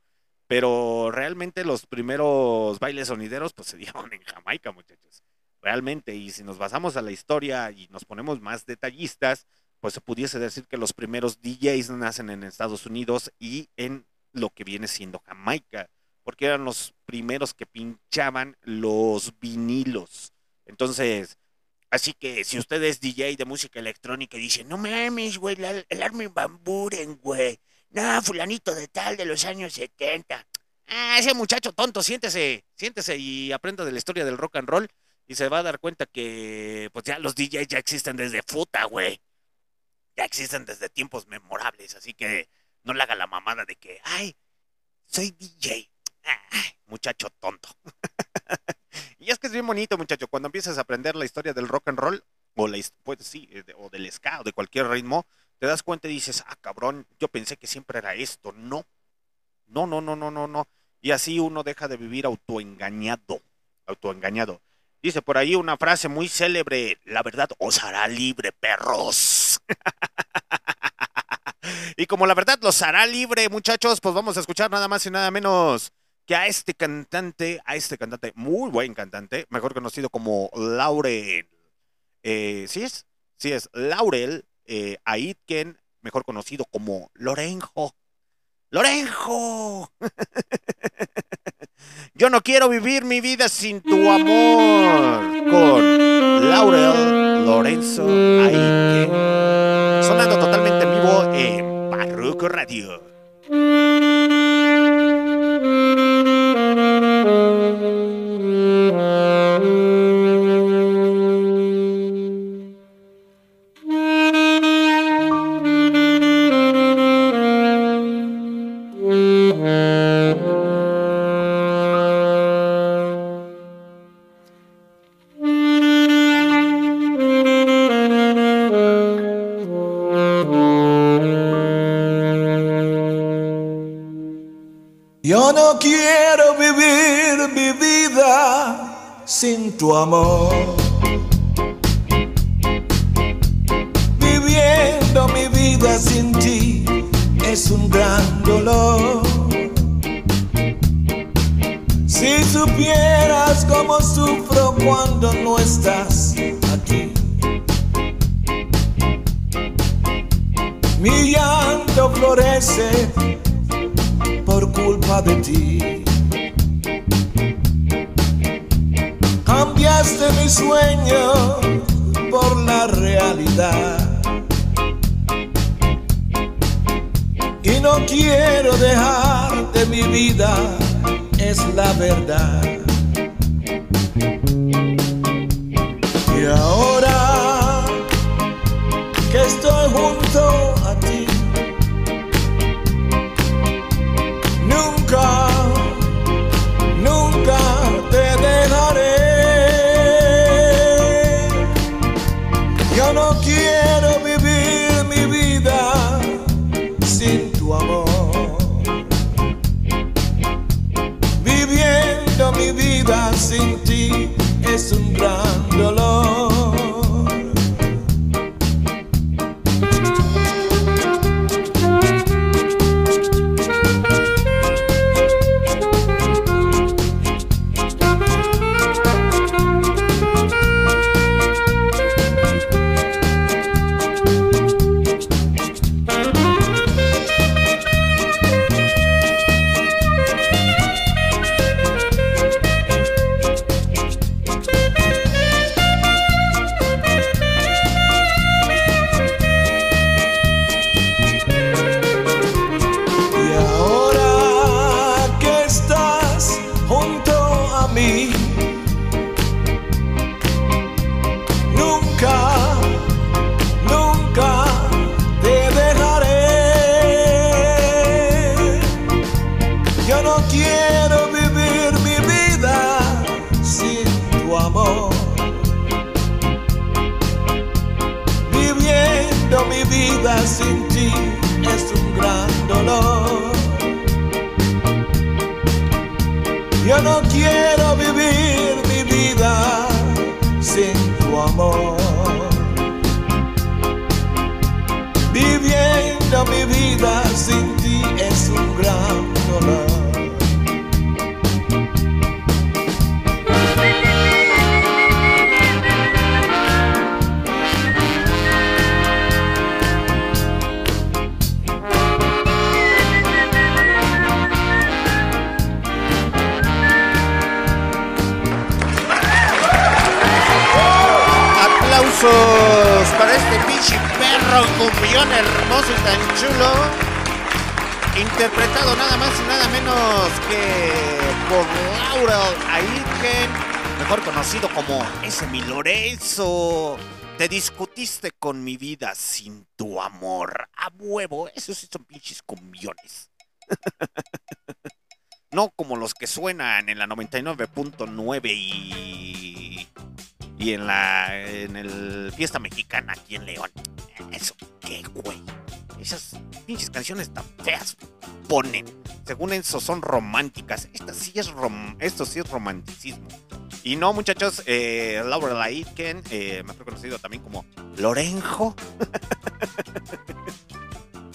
Pero realmente los primeros bailes sonideros pues se dieron en Jamaica, muchachos. Realmente, y si nos basamos a la historia y nos ponemos más detallistas, pues se pudiese decir que los primeros DJs nacen en Estados Unidos y en lo que viene siendo Jamaica, porque eran los primeros que pinchaban los vinilos. Entonces, así que si usted es DJ de música electrónica y dice, no mames, güey, el Armin Van güey. No, fulanito de tal de los años 70. Ah, ese muchacho tonto, siéntese, siéntese y aprenda de la historia del rock and roll y se va a dar cuenta que pues ya los DJs ya existen desde futa, güey. Ya existen desde tiempos memorables, así que no le haga la mamada de que, ay, soy DJ. Ay, muchacho tonto. Y es que es bien bonito, muchacho, cuando empiezas a aprender la historia del rock and roll, o, la, pues, sí, o del ska, o de cualquier ritmo, te das cuenta y dices, ah, cabrón, yo pensé que siempre era esto. No, no, no, no, no, no, no. Y así uno deja de vivir autoengañado, autoengañado. Dice por ahí una frase muy célebre, la verdad os hará libre, perros. y como la verdad los hará libre, muchachos, pues vamos a escuchar nada más y nada menos que a este cantante, a este cantante, muy buen cantante, mejor conocido como Laurel. Eh, ¿Sí es? Sí es Laurel eh, Aitken, mejor conocido como Lorenjo. ¡Lorenjo! Yo no quiero vivir mi vida sin tu amor. Con Laurel Lorenzo Aitken. Sonando totalmente en vivo en México Radio. Discutiste con mi vida sin tu amor. A huevo, esos sí son pinches cumbiones. no como los que suenan en la 99.9 y y en la en el fiesta mexicana aquí en León. Eso qué güey. Esas pinches canciones tan feas ponen. Según eso son románticas. Esta sí es rom esto sí es romanticismo. Y no, muchachos, eh, Laura Aitken, eh, conocido también como Lorenjo.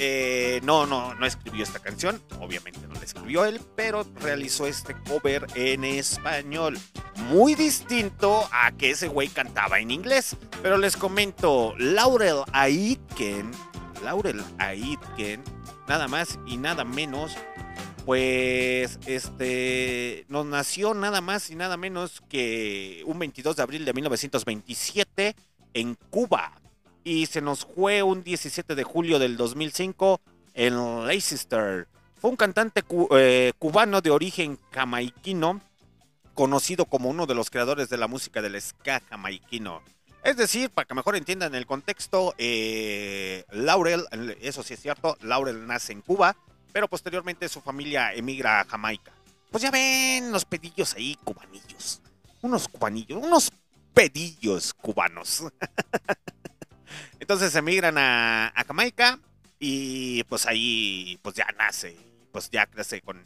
Eh, no, no, no escribió esta canción, obviamente no la escribió él, pero realizó este cover en español. Muy distinto a que ese güey cantaba en inglés. Pero les comento, Laurel Aitken, Laurel Aitken, nada más y nada menos, pues este nos nació nada más y nada menos que un 22 de abril de 1927 en Cuba y se nos fue un 17 de julio del 2005 el Leicester. Fue un cantante eh, cubano de origen jamaiquino, conocido como uno de los creadores de la música del ska jamaiquino. Es decir, para que mejor entiendan el contexto, eh, Laurel, eso sí es cierto, Laurel nace en Cuba, pero posteriormente su familia emigra a Jamaica. Pues ya ven los pedillos ahí, cubanillos. Unos cubanillos, unos pedillos cubanos. Entonces emigran a, a Jamaica y pues ahí pues ya nace, pues ya crece con...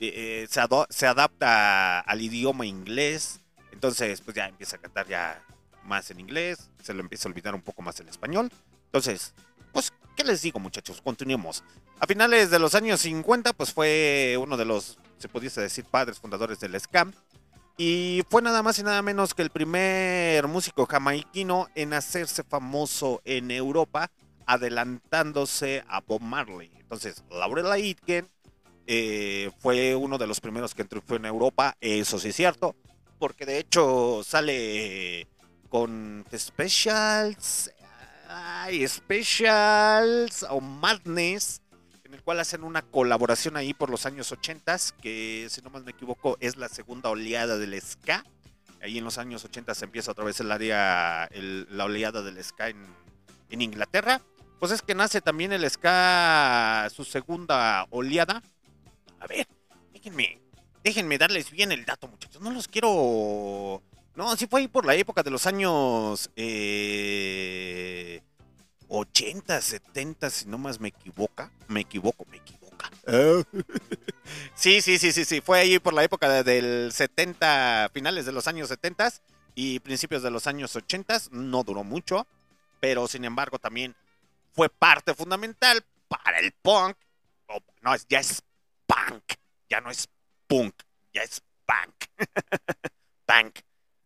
eh, eh, se, adapta al idioma inglés, entonces pues ya empieza a cantar ya más en inglés, se lo empieza a olvidar un poco más el español. Entonces, pues, ¿qué les digo muchachos? Continuemos. A finales de los años 50 pues fue uno de los, se pudiese decir, padres fundadores del ska. Y fue nada más y nada menos que el primer músico jamaiquino en hacerse famoso en Europa, adelantándose a Bob Marley. Entonces, Laurel Aitken eh, fue uno de los primeros que triunfó en Europa, eso sí es cierto, porque de hecho sale con Specials, ay, Specials o Madness, el cual hacen una colaboración ahí por los años 80, que si no mal me equivoco es la segunda oleada del ska. Ahí en los años 80 se empieza otra vez el área, la oleada del ska en, en Inglaterra. Pues es que nace también el ska, su segunda oleada. A ver, déjenme, déjenme darles bien el dato, muchachos. No los quiero. No, sí fue ahí por la época de los años eh, 80, 70, si no más me equivoca. Me equivoco, me equivoca. sí, sí, sí, sí, sí. Fue ahí por la época de- del 70, finales de los años 70 y principios de los años 80. No duró mucho, pero sin embargo también fue parte fundamental para el punk. Oh, no, es- ya es punk, ya no es punk, ya es punk. punk.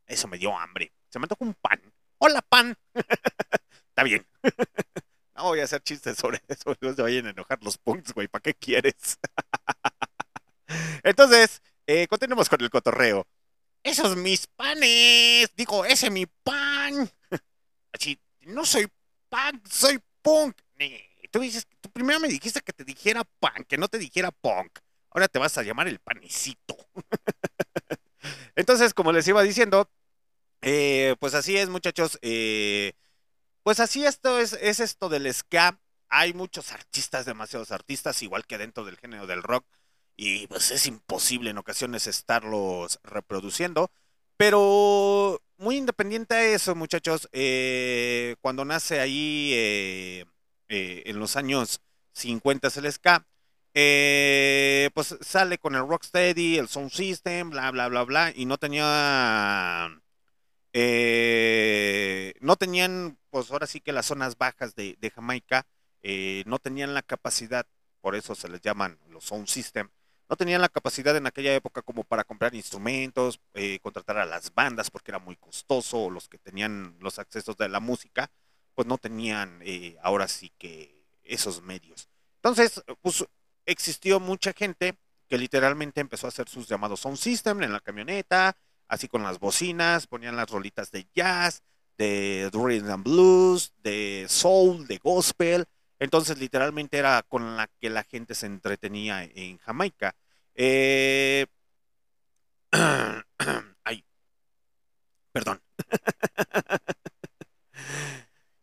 Eso me dio hambre. Se me tocó un pan. Hola, pan. Bien. No voy a hacer chistes sobre eso. No se vayan a enojar los punks, güey. ¿Para qué quieres? Entonces, eh, continuemos con el cotorreo. Esos mis panes. Digo, ese mi pan. Así, no soy punk, soy punk. Tú dices, tú primero me dijiste que te dijera pan, que no te dijera punk. Ahora te vas a llamar el panecito. Entonces, como les iba diciendo, eh, pues así es, muchachos. eh, pues así esto es, es esto del ska. Hay muchos artistas, demasiados artistas, igual que dentro del género del rock. Y pues es imposible en ocasiones estarlos reproduciendo. Pero muy independiente a eso, muchachos, eh, cuando nace ahí eh, eh, en los años 50 el ska, eh, pues sale con el Rocksteady, el Sound System, bla, bla, bla, bla, y no tenía, eh, no tenían, pues ahora sí que las zonas bajas de, Jamaica, eh, no tenían la capacidad, por eso se les llaman los Sound System, no tenían la capacidad en aquella época como para comprar instrumentos, eh, contratar a las bandas porque era muy costoso, los que tenían los accesos de la música, pues no tenían eh, ahora sí que esos medios. Entonces, pues existió mucha gente que literalmente empezó a hacer sus llamados sound system en la camioneta, así con las bocinas, ponían las rolitas de jazz, de rhythm and blues, de soul, de gospel. Entonces, literalmente era con la que la gente se entretenía en Jamaica. Eh... Ay, perdón.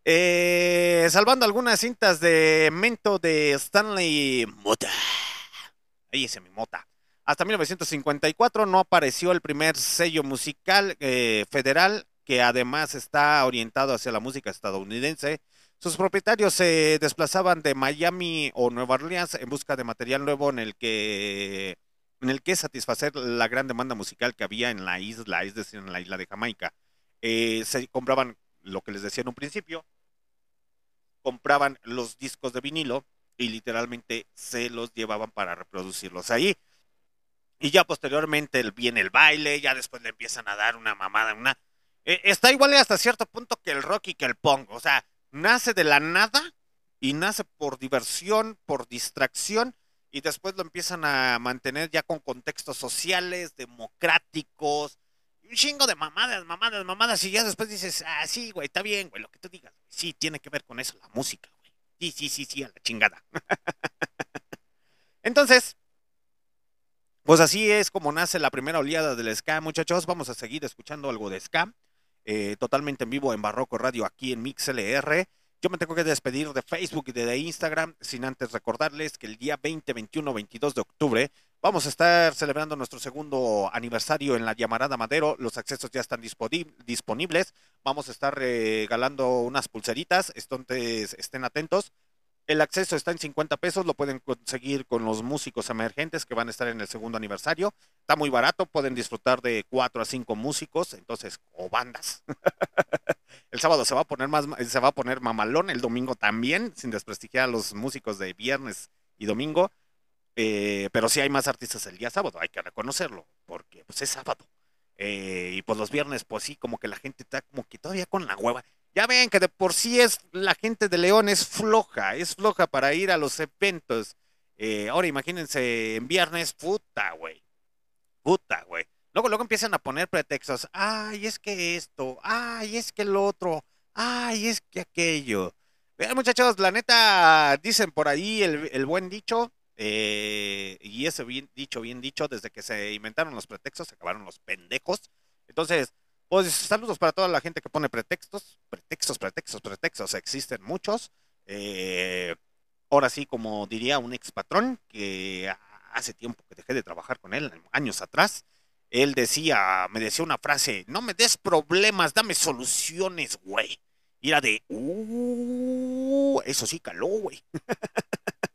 Eh, salvando algunas cintas de mento de Stanley Mota. Ahí ese mi mota. Hasta 1954 no apareció el primer sello musical eh, federal que además está orientado hacia la música estadounidense. Sus propietarios se desplazaban de Miami o Nueva Orleans en busca de material nuevo en el que en el que satisfacer la gran demanda musical que había en la isla, es decir, en la isla de Jamaica. Eh, se compraban lo que les decía en un principio, compraban los discos de vinilo y literalmente se los llevaban para reproducirlos ahí. Y ya posteriormente viene el baile, ya después le empiezan a dar una mamada, una... Eh, está igual hasta cierto punto que el rock y que el punk, o sea, nace de la nada y nace por diversión, por distracción, y después lo empiezan a mantener ya con contextos sociales, democráticos, un chingo de mamadas, mamadas, mamadas, y ya después dices, ah, sí, güey, está bien, güey, lo que tú digas. Sí, tiene que ver con eso, la música, güey. Sí, sí, sí, sí, a la chingada. Entonces, pues así es como nace la primera oleada del ska, muchachos. Vamos a seguir escuchando algo de ska, eh, totalmente en vivo en Barroco Radio aquí en MixLR. Yo me tengo que despedir de Facebook y de Instagram, sin antes recordarles que el día 20, 21, 22 de octubre vamos a estar celebrando nuestro segundo aniversario en la Llamarada Madero. Los accesos ya están disponibles. Vamos a estar regalando unas pulseritas, entonces estén atentos. El acceso está en 50 pesos, lo pueden conseguir con los músicos emergentes que van a estar en el segundo aniversario. Está muy barato, pueden disfrutar de 4 a 5 músicos, entonces, o bandas. el sábado se va a poner más, se va a poner mamalón, el domingo también, sin desprestigiar a los músicos de viernes y domingo. Eh, pero sí hay más artistas el día sábado, hay que reconocerlo, porque pues es sábado. Eh, y pues los viernes, pues sí, como que la gente está como que todavía con la hueva. Ya ven que de por sí es la gente de León es floja, es floja para ir a los eventos. Eh, ahora imagínense en viernes, puta, güey. Puta, güey. Luego, luego empiezan a poner pretextos. Ay, es que esto. Ay, es que el otro. Ay, es que aquello. Vean, muchachos, la neta, dicen por ahí el, el buen dicho. Eh, y ese bien dicho, bien dicho, desde que se inventaron los pretextos, se acabaron los pendejos. Entonces, pues saludos para toda la gente que pone pretextos, pretextos, pretextos, pretextos, existen muchos. Eh, ahora sí, como diría un ex patrón, que hace tiempo que dejé de trabajar con él, años atrás, él decía, me decía una frase, no me des problemas, dame soluciones, güey. Y era de, uh, eso sí caló, güey.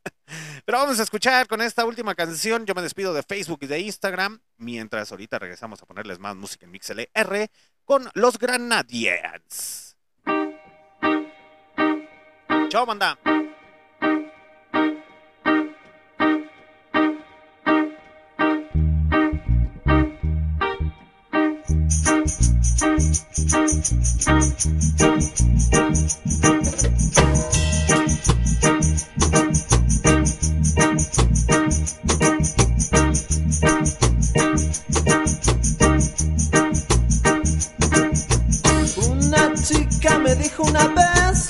Pero vamos a escuchar con esta última canción. Yo me despido de Facebook y de Instagram. Mientras ahorita regresamos a ponerles más música en MixLR con los Granadians. Chao, banda. Chica me dijo una vez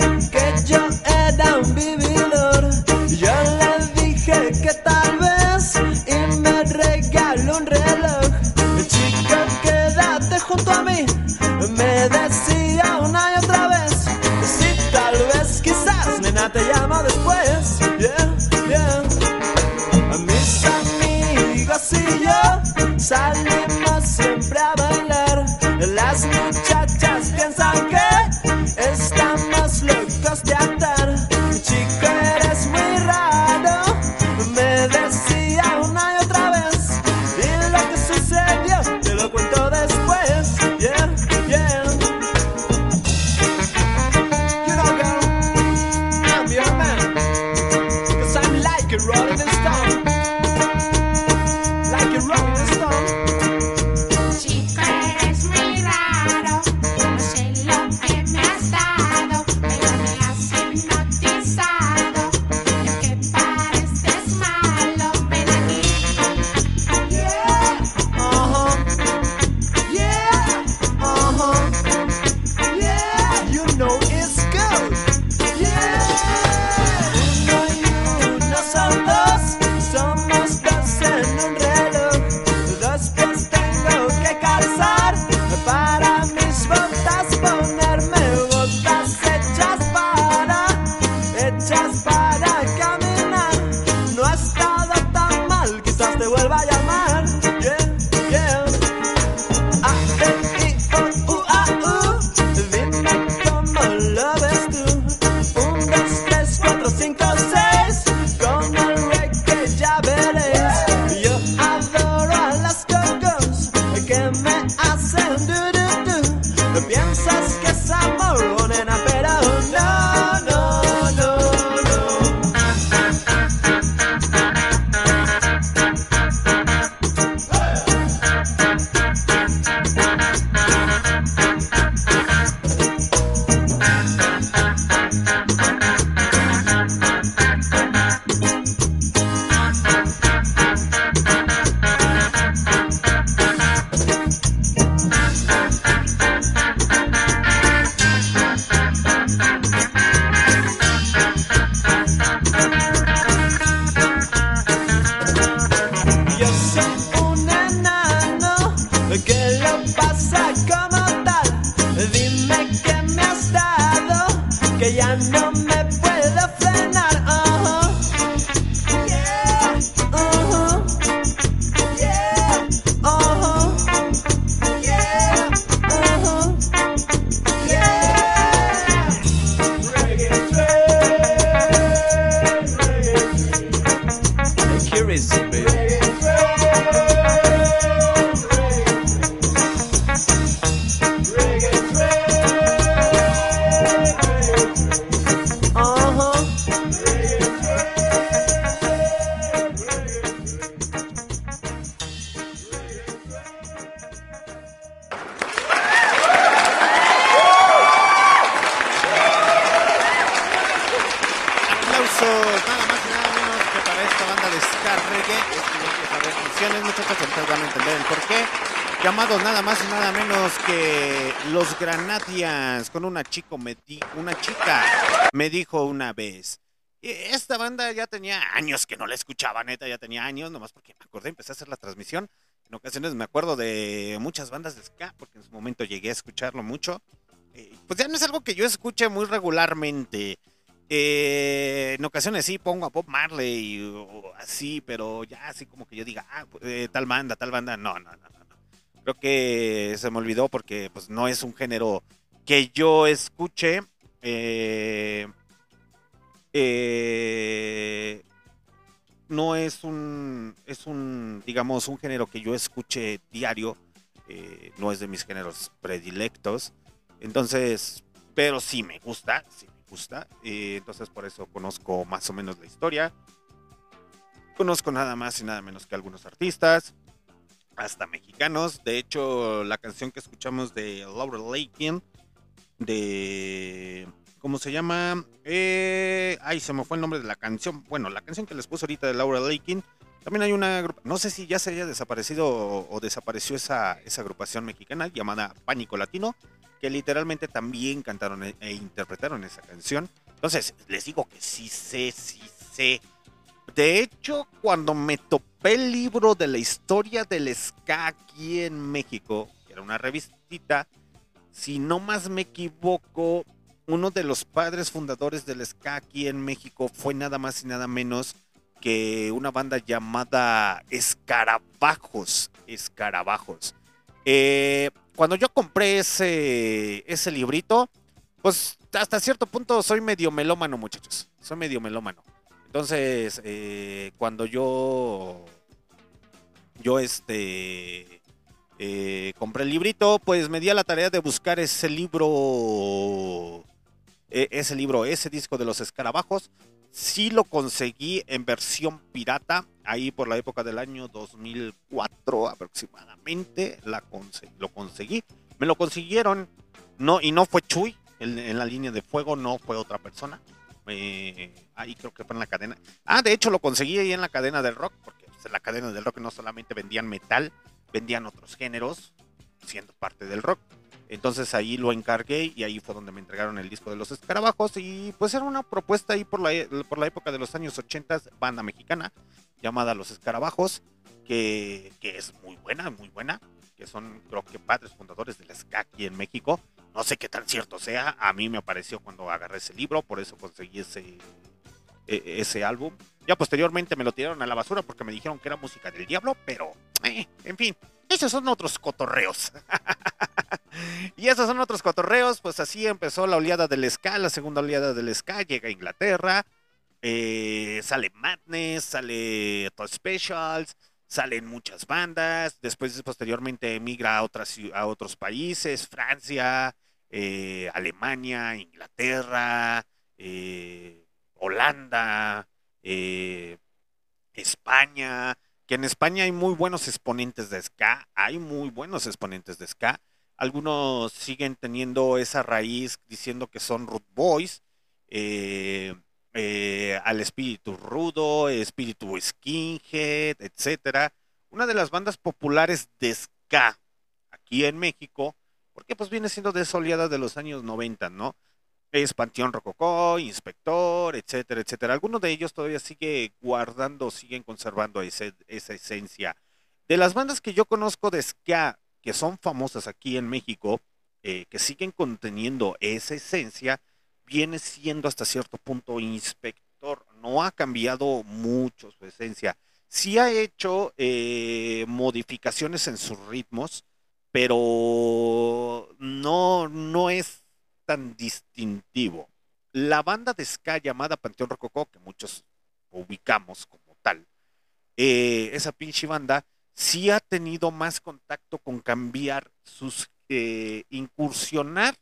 una vez. "E- Esta banda ya tenía años que no la escuchaba, neta, ya tenía años, nomás porque me acordé, empecé a hacer la transmisión. En ocasiones me acuerdo de muchas bandas de ska, porque en su momento llegué a escucharlo mucho. Eh, pues ya no es algo que yo escuche muy regularmente. Eh, en ocasiones sí pongo a Bob Marley o así, pero ya así como que yo diga, ah, pues, eh, tal banda, tal banda, no, no, no, no. Creo que se me olvidó porque pues no es un género que yo escuche. eh, eh, no es un, es un, digamos, un género que yo escuche diario. eh, no es de mis géneros predilectos. Entonces, pero sí me gusta, sí me gusta. eh, entonces por eso conozco más o menos la historia. Conozco nada más y nada menos que algunos artistas, hasta mexicanos. De hecho, la canción que escuchamos de Laura Lakin, de... ¿Cómo se llama? Eh, ay, se me fue el nombre de la canción. Bueno, la canción que les puse ahorita de Laura Lakin. También hay una no sé si ya se haya desaparecido o, o desapareció esa, esa agrupación mexicana llamada Pánico Latino, que literalmente también cantaron e, e interpretaron esa canción. Entonces, les digo que sí sé, sí sé. De hecho, cuando me topé el libro de la historia del ska aquí en México, que era una revistita, si no más me equivoco, uno de los padres fundadores del ska aquí en México fue nada más y nada menos que una banda llamada Escarabajos. Escarabajos. Eh, cuando yo compré ese, ese librito, pues hasta cierto punto soy medio melómano, muchachos. Soy medio melómano. Entonces, eh, cuando yo, yo este, eh, compré el librito, pues me di a la tarea de buscar ese libro, e- ese libro, ese disco de los escarabajos. Sí lo conseguí en versión pirata, ahí por la época del año 2004 aproximadamente, lo conseguí. Me lo consiguieron, no, y no fue Chuy, en, en la línea de fuego no fue otra persona. Eh, ahí creo que fue en la cadena. Ah, de hecho lo conseguí ahí en la cadena del rock, porque pues, en la cadena del rock no solamente vendían metal, vendían otros géneros, siendo parte del rock. Entonces ahí lo encargué y ahí fue donde me entregaron el disco de los escarabajos y pues era una propuesta ahí por la, por la época de los años 80, banda mexicana llamada Los Escarabajos, que, que es muy buena, muy buena, que son creo que padres fundadores del ska aquí en México. No sé qué tan cierto sea, a mí me apareció cuando agarré ese libro, por eso conseguí ese, e- ese álbum. Ya posteriormente me lo tiraron a la basura porque me dijeron que era música del diablo, pero eh, en fin, esos son otros cotorreos. y esos son otros cotorreos, pues así empezó la oleada del ska, la segunda oleada del ska, llega a Inglaterra, eh, sale Madness, sale Todd Specials, salen muchas bandas, después posteriormente emigra a, otras, a otros países, Francia, eh, Alemania, Inglaterra, eh, Holanda, eh, España, que en España hay muy buenos exponentes de ska, hay muy buenos exponentes de ska. Algunos siguen teniendo esa raíz diciendo que son root boys, eh, eh, al espíritu rudo, espíritu skinhead, etcétera. Una de las bandas populares de ska aquí en México, porque pues viene siendo de esa oleada de los años 90, ¿no? Es Panteón Rococó, Inspector, etcétera, etcétera. Algunos de ellos todavía sigue guardando, siguen conservando esa esencia. De las bandas que yo conozco de ska, que son famosas aquí en México, eh, que siguen conteniendo esa esencia, viene siendo hasta cierto punto inspector. No ha cambiado mucho su esencia. Sí ha hecho eh, modificaciones en sus ritmos, pero no, no es tan distintivo. La banda de ska llamada Panteón Rococó, que muchos ubicamos como tal, eh, esa pinche banda sí ha tenido más contacto con cambiar sus eh, incursionar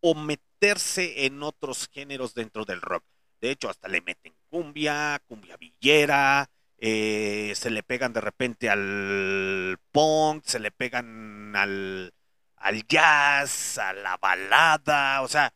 o meterse en otros géneros dentro del rock. De hecho, hasta le meten cumbia, cumbia villera, eh, se le pegan de repente al punk, se le pegan al, al jazz, a la balada, o sea,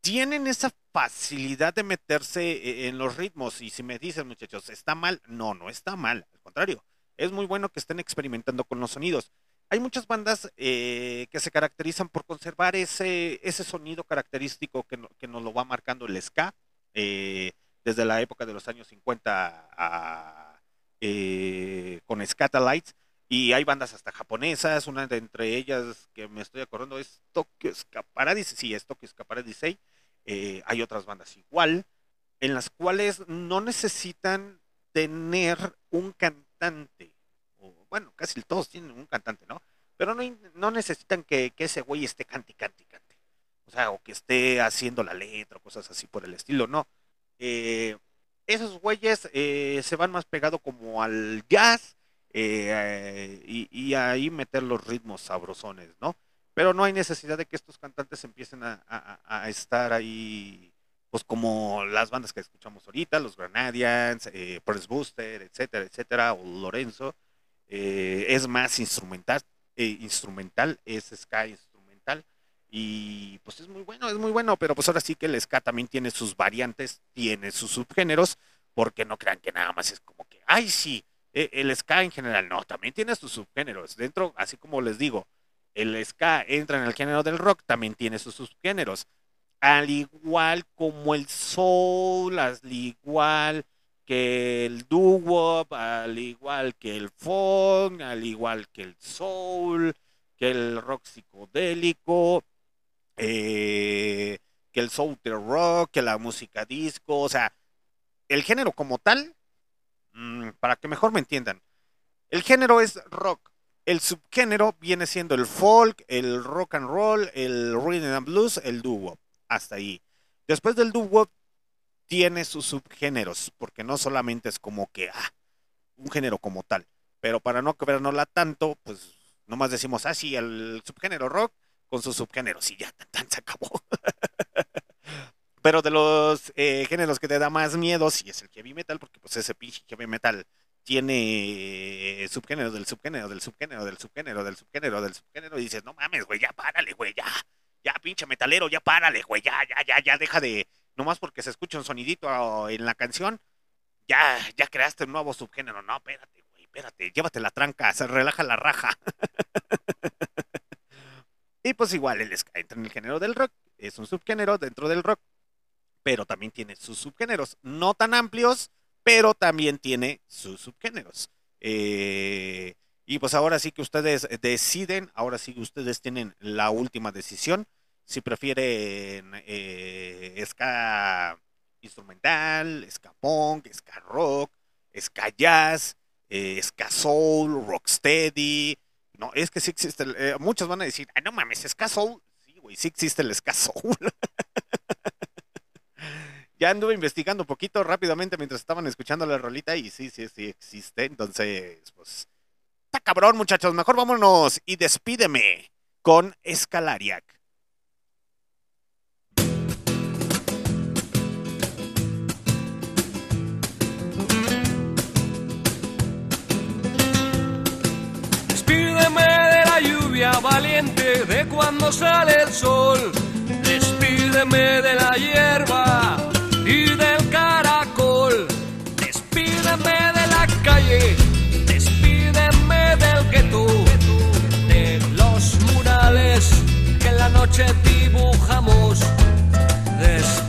tienen esa facilidad de meterse eh, en los ritmos. Y si me dicen, muchachos, ¿está mal? No, no está mal, al contrario, es muy bueno que estén experimentando con los sonidos hay muchas bandas eh, que se caracterizan por conservar ese, ese sonido característico que, no- que nos lo va marcando el ska, eh, desde la época de los años 50 a, eh, con Scatalites, y hay bandas hasta japonesas, una de entre ellas que me estoy acordando es Tokyo Ska Paradise, sí, es Tokyo Ska Paradise, eh, hay otras bandas igual, en las cuales no necesitan tener un cantante, o, bueno, casi todos tienen un cantante, ¿no? Pero no, no necesitan que, que ese güey esté cante, cante, cante. O sea, o que esté haciendo la letra o cosas así por el estilo, no. Eh, esos güeyes eh, se van más pegado como al jazz eh, y, ahí meter los ritmos sabrosones, ¿no? Pero no hay necesidad de que estos cantantes empiecen a, estar ahí, pues como las bandas que escuchamos ahorita, los Granadians, eh, Press Booster, etcétera, etcétera, o Lorenzo. Eh, es más instrumental, eh, instrumental, es ska instrumental. Y pues es muy bueno, es muy bueno, pero pues ahora sí que el ska también tiene sus variantes, tiene sus subgéneros, porque no crean que nada más es como que, ay, sí, el ska en general, no, también tiene sus subgéneros. Dentro, así como les digo, el ska entra en el género del rock, también tiene sus subgéneros. Al igual como el soul, al igual que el doo-wop, al igual que el funk, al igual que el soul, que el rock psicodélico, eh, que el soul rock, que la música disco, o sea, el género como tal, para que mejor me entiendan, el género es rock, el subgénero viene siendo el folk, el rock and roll, el rhythm and blues, el doo-wop, hasta ahí. Después del doo-wop tiene sus subgéneros, porque no solamente es como que ah, un género como tal, pero para no quebrárnosla tanto, pues nomás decimos, ah, sí, el subgénero rock con sus subgéneros y ya, tan, tan, se acabó. pero de los eh, géneros que te da más miedo, sí es el heavy metal, porque pues ese pinche heavy metal tiene eh, subgénero del subgénero del subgénero del subgénero del subgénero del subgénero y dices, no mames, güey, ya párale, güey, ya, ya pinche metalero, ya párale, güey, ya, ya, ya, ya, deja de, nomás porque se escucha un sonidito en la canción, ya, ya creaste un nuevo subgénero, no, espérate, güey, espérate, llévate la tranca, se relaja la raja. y pues igual el ska entra en el género del rock, es un subgénero dentro del rock, pero también tiene sus subgéneros, no tan amplios, pero también tiene sus subgéneros. Eh, y pues ahora sí que ustedes deciden, ahora sí que ustedes tienen la última decisión, si prefieren eh, ska instrumental, ska punk, ska rock, ska jazz, eh, ska soul, rocksteady. No, es que sí existe, muchos van a decir, ay no mames, ska soul. Sí, güey, sí existe el ska soul. ya anduve investigando un poquito rápidamente mientras estaban escuchando la rolita y sí, sí, sí existe. Entonces, pues, está cabrón, muchachos. Mejor vámonos y despídeme con Escalariac. Despídeme de la lluvia valiente de cuando sale el sol. Despídeme de la hierba de la calle. Despídeme del gueto. De los murales que en la noche dibujamos. Despídeme.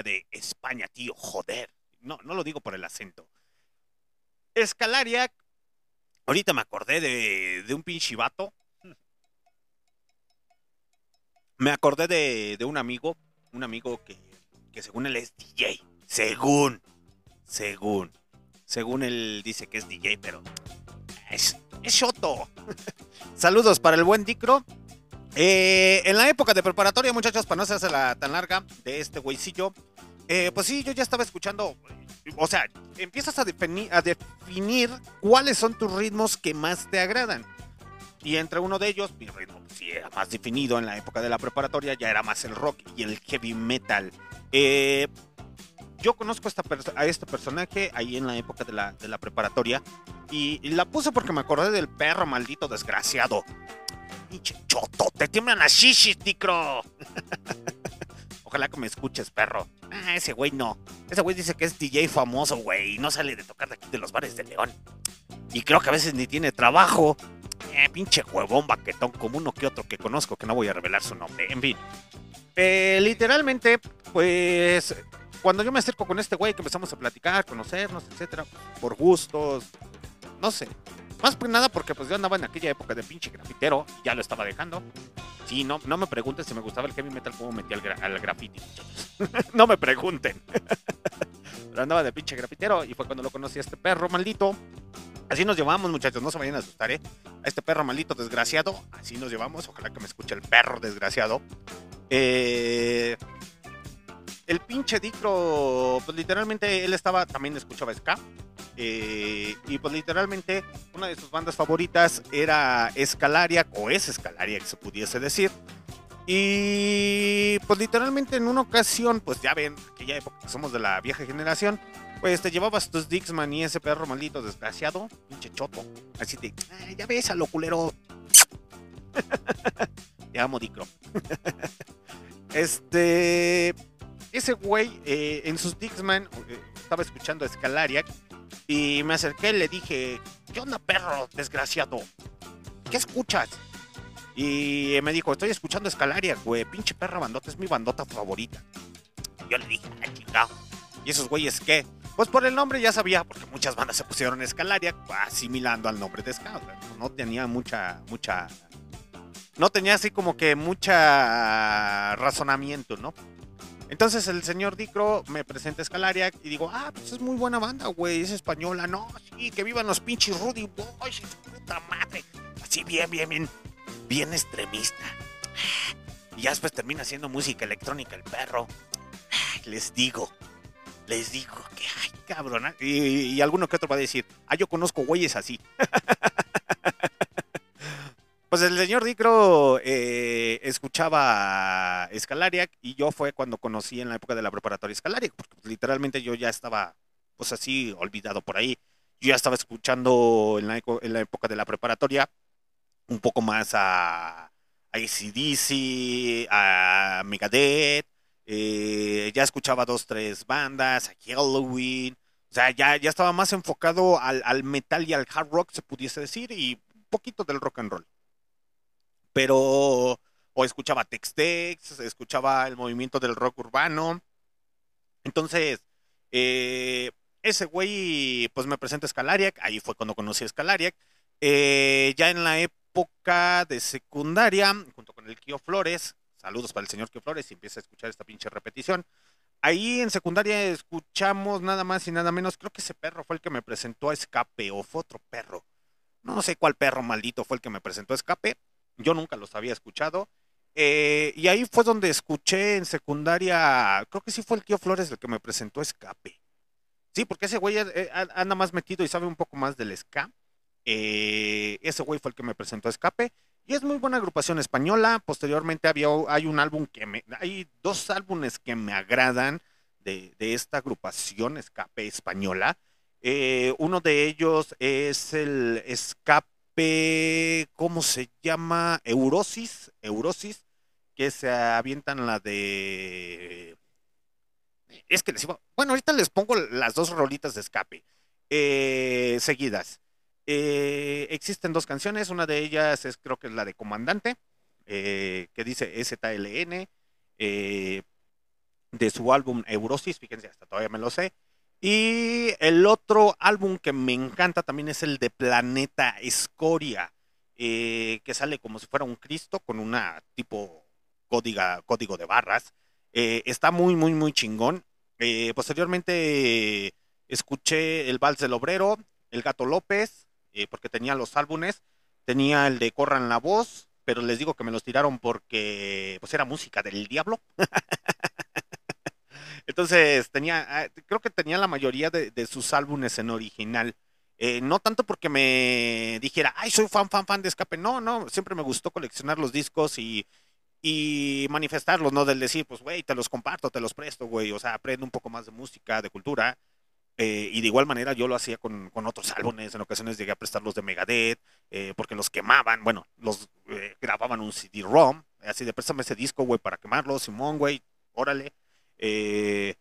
De España, tío, joder. No, no lo digo por el acento. Escalaria. Ahorita me acordé de, de un pinche vato. Me acordé de, de un amigo. Un amigo que, que según él es DJ. Según. Según. Según él dice que es DJ, pero es, es Shoto. Saludos para el buen Dicro. Eh, en la época de preparatoria, muchachos, para no hacerse la tan larga de este güeycillo, eh, pues sí, yo ya estaba escuchando. O sea, empiezas a, defini- a definir cuáles son tus ritmos que más te agradan. Y entre uno de ellos, mi ritmo pues, sí era más definido en la época de la preparatoria, ya era más el rock y el heavy metal. Eh, yo conozco a, este personaje ahí en la época de la, preparatoria y la puse porque me acordé del perro maldito desgraciado. Pinche choto, te tiemblan las shishis, ticro. Ojalá que me escuches, perro. Ah, ese güey no. Ese güey dice que es DJ famoso, güey, y no sale de tocar de aquí de los bares de León. Y creo que a veces ni tiene trabajo. Eh, pinche huevón baquetón, como uno que otro que conozco, que no voy a revelar su nombre. En fin. Eh, literalmente, pues, cuando yo me acerco con este güey, que empezamos a platicar, conocernos, etcétera, por gustos, no sé. Más que nada porque pues yo andaba en aquella época de pinche grafitero, y ya lo estaba dejando. Sí, no, no me pregunten si me gustaba el heavy metal, cómo metí al, gra- al no me pregunten. Pero andaba de pinche grafitero y fue cuando lo conocí a este perro maldito. Así nos llevamos, muchachos, no se vayan a asustar, ¿eh? A este perro maldito desgraciado, así nos llevamos. Ojalá que me escuche el perro desgraciado. Eh, el pinche Dicro, pues literalmente él estaba, también escuchaba ska. eh, y pues literalmente una de sus bandas favoritas era Escalaria, o es Escalaria, que se pudiese decir. Y pues literalmente en una ocasión, pues ya ven, aquella época somos de la vieja generación, pues te llevabas tus Dixman y ese perro maldito desgraciado, pinche choto. Así "Ay, ya ves a lo culero. Te amo, Dicro. este. Ese güey eh, en sus Dixman eh, estaba escuchando a Scalariac y me acerqué y le dije: ¿Qué onda, perro desgraciado? ¿Qué escuchas? Y me dijo: Estoy escuchando a Scalariac, güey. Pinche perra bandota, es mi bandota favorita. Yo le dije: ¡Ah, chingado! ¿Y esos güeyes qué? Pues por el nombre ya sabía, porque muchas bandas se pusieron Escalaria asimilando al nombre de sea, No tenía mucha, mucha. No tenía así como que mucha razonamiento, ¿no? Entonces el señor Dicro me presenta Escalaria y digo, ah, pues es muy buena banda, güey, es española. No, sí, que vivan los pinches Rudy Boys, puta madre. Así bien, bien, bien, bien extremista. Y ya después termina haciendo música electrónica el perro. Les digo, les digo que, ay, cabrón. ¿eh? Y, y alguno que otro va a decir, ah, yo conozco güeyes así. pues el señor Dicro eh, escuchaba Scalariac y yo fue cuando conocí en la época de la preparatoria Scalariac, porque pues, literalmente yo ya estaba, pues así, olvidado por ahí. Yo ya estaba escuchando en la, en la época de la preparatoria un poco más a, a ACDC, a Megadeth, eh, ya escuchaba dos, tres bandas, a Halloween, o sea, ya, ya estaba más enfocado al, al metal y al hard rock, se pudiese decir, y un poquito del rock and roll. Pero, o escuchaba Tex-Tex, escuchaba el movimiento del rock urbano. Entonces, eh, ese güey, pues me presenta Scalariac, ahí fue cuando conocí a Scalariac. Eh, ya en la época de secundaria, junto con el Kio Flores, saludos para el señor Kio Flores, si empieza a escuchar esta pinche repetición. Ahí en secundaria escuchamos nada más y nada menos, creo que ese perro fue el que me presentó a Escape, o fue otro perro. No sé cuál perro maldito fue el que me presentó a Escape, yo nunca los había escuchado. Eh, y ahí fue donde escuché en secundaria, creo que sí fue el Kio Flores el que me presentó Escape. Sí, porque ese güey eh, anda más metido y sabe un poco más del ska. Eh, ese güey fue el que me presentó Escape. Y es muy buena agrupación española. Posteriormente había, hay un álbum que me. Hay dos álbumes que me agradan de, esta agrupación Escape española. Uno de ellos es el Escape. ¿Cómo se llama? Eurosis. Eurosis. Que se avientan la de. Es que les iba. Bueno, ahorita les pongo las dos rolitas de escape. eh, seguidas. Eh, existen dos canciones, una de ellas es creo que es la de Comandante, eh, que dice ZLN, de su álbum Eurosis, fíjense, hasta todavía me lo sé. Y el otro álbum que me encanta también es el de Planeta Escoria, eh, que sale como si fuera un Cristo con una tipo códiga, código de barras. Eh, está muy, muy, muy chingón. Eh, posteriormente escuché el Vals del Obrero, el Gato López, eh, porque tenía los álbumes, tenía el de Corran la Voz, pero les digo que me los tiraron porque pues era música del diablo. Entonces tenía, ah, creo que tenía la mayoría de, de sus álbumes en original. Eh, no tanto porque me dijera, ay, soy fan, fan, fan de Escape. No, no, siempre me gustó coleccionar los discos y, y manifestarlos, ¿no? Del decir, pues, güey, te los comparto, te los presto, güey. O sea, aprendo un poco más de música, de cultura. Eh, y de igual manera yo lo hacía con, con, otros álbumes. En ocasiones llegué a prestarlos de Megadeth, eh, porque los quemaban. Bueno, los eh, grababan un CD-ROM. Así de préstame ese disco, güey, para quemarlo. Simón, güey, órale. Eh,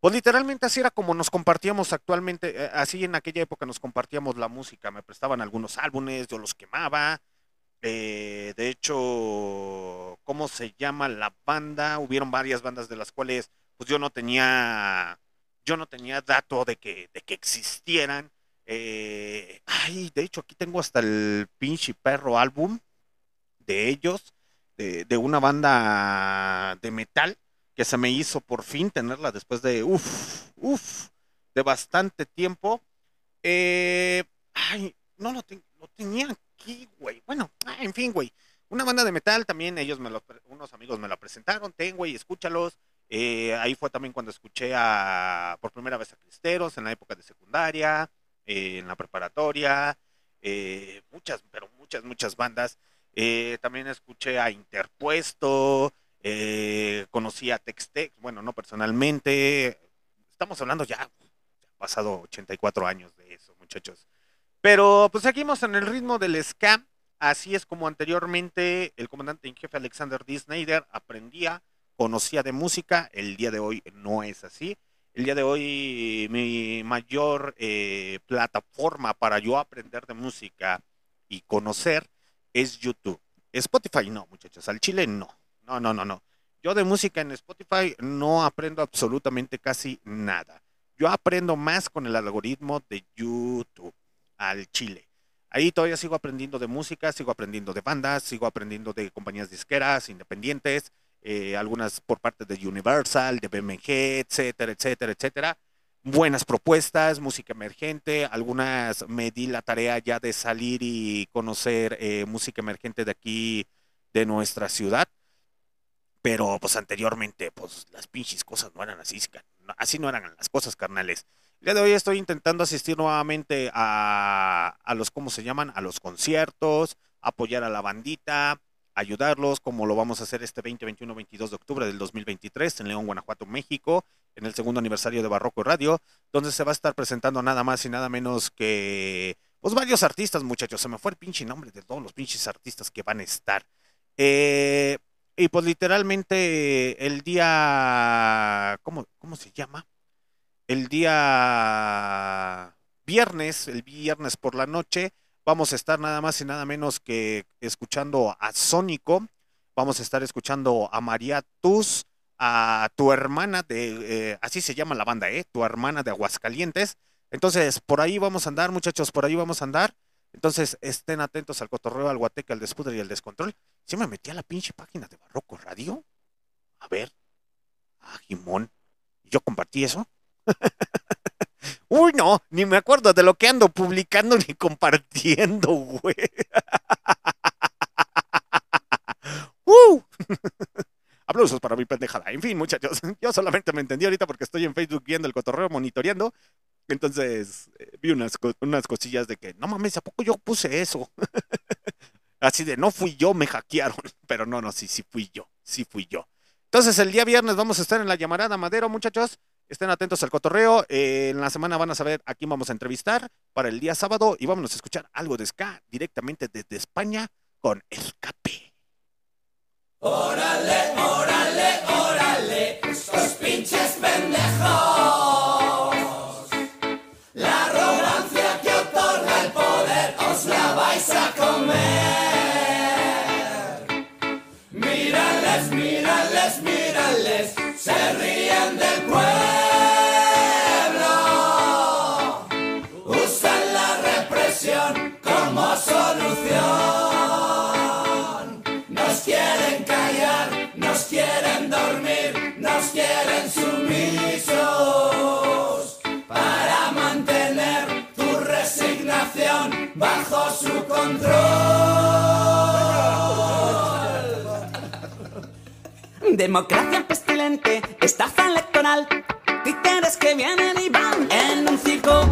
pues literalmente así era como nos compartíamos actualmente, eh, así en aquella época nos compartíamos la música, me prestaban algunos álbumes, yo los quemaba, eh, de hecho, ¿cómo se llama la banda? Hubieron varias bandas de las cuales pues yo no tenía, yo no tenía dato de que, de que existieran. Eh, ay, de hecho aquí tengo hasta el pinche perro álbum de ellos, de, de una banda de metal que se me hizo por fin tenerla después de, uff, uff, de bastante tiempo. Eh, ay, no lo, te- lo tenía aquí, güey. Bueno, ah, en fin, güey. Una banda de metal también, ellos me lo, unos amigos me la presentaron, ten, güey, escúchalos. Eh, ahí fue también cuando escuché a, por primera vez a Cristeros, en la época de secundaria, eh, en la preparatoria, eh, muchas, pero muchas, muchas bandas. También escuché a Interpuesto, eh, conocí a Textex, bueno, no personalmente. Estamos hablando ya, han pasado 84 años de eso, muchachos. Pero pues seguimos en el ritmo del ska. Así es como anteriormente el comandante en jefe Alexander D. Snyder aprendía, conocía de música. El día de hoy no es así. El día de hoy mi mayor eh, plataforma para yo aprender de música y conocer es YouTube. Spotify no, muchachos. Al chile no. No, no, no, no. Yo de música en Spotify no aprendo absolutamente casi nada. Yo aprendo más con el algoritmo de YouTube al chile. Ahí todavía sigo aprendiendo de música, sigo aprendiendo de bandas, sigo aprendiendo de compañías disqueras independientes, eh, algunas por parte de Universal, de BMG, etcétera, etcétera, etcétera. Buenas propuestas, música emergente, algunas me di la tarea ya de salir y conocer eh, música emergente de aquí, de nuestra ciudad. Pero pues anteriormente, pues las pinches cosas no eran así, así no eran las cosas, carnales. El día de hoy estoy intentando asistir nuevamente a, a los, ¿cómo se llaman? A los conciertos, apoyar a la bandita, ayudarlos, como lo vamos a hacer este 20, 21, 22 de octubre del 2023 en León, Guanajuato, México, en el segundo aniversario de Barroco Radio, donde se va a estar presentando nada más y nada menos que, pues varios artistas, muchachos. Se me fue el pinche nombre de todos los pinches artistas que van a estar. Eh, y pues literalmente el día, ¿cómo, cómo se llama? El día viernes, el viernes por la noche, vamos a estar nada más y nada menos que escuchando a Sónico, vamos a estar escuchando a María Tus, a tu hermana de, eh, así se llama la banda, ¿eh? Tu hermana de Aguascalientes. Entonces, por ahí vamos a andar, muchachos, por ahí vamos a andar. Entonces, estén atentos al cotorreo, al guateque, al despudre y al descontrol. ¿Sí me metí a la pinche página de Barroco Radio? A ver. Ah, Jimón. ¿Yo compartí eso? Uy, no, ni me acuerdo de lo que ando publicando ni compartiendo, güey. ¡Uh! Aplausos para mi pendejada. En fin, muchachos, yo solamente me entendí ahorita porque estoy en Facebook viendo el cotorreo, monitoreando. Entonces eh, vi unas, unas cosillas de que, no mames, ¿a poco yo puse eso? Así de, no fui yo, me hackearon. Pero no, no, sí, sí fui yo, sí fui yo. Entonces el día viernes vamos a estar en la llamarada Madero, muchachos. Estén atentos al cotorreo. Eh, en la semana van a saber a quién vamos a entrevistar para el día sábado y vámonos a escuchar algo de ska directamente desde España con Escape. Órale, órale, órale, estos pinches pendejos. La vais a comer. Mírales, mírales, mírales, se ríen del pueblo. Usan la represión como solución. Nos quieren callar, nos quieren dormir, nos quieren sumisos bajo su control. Democracia pestilente, estafa electoral, títeres que vienen y van en un circo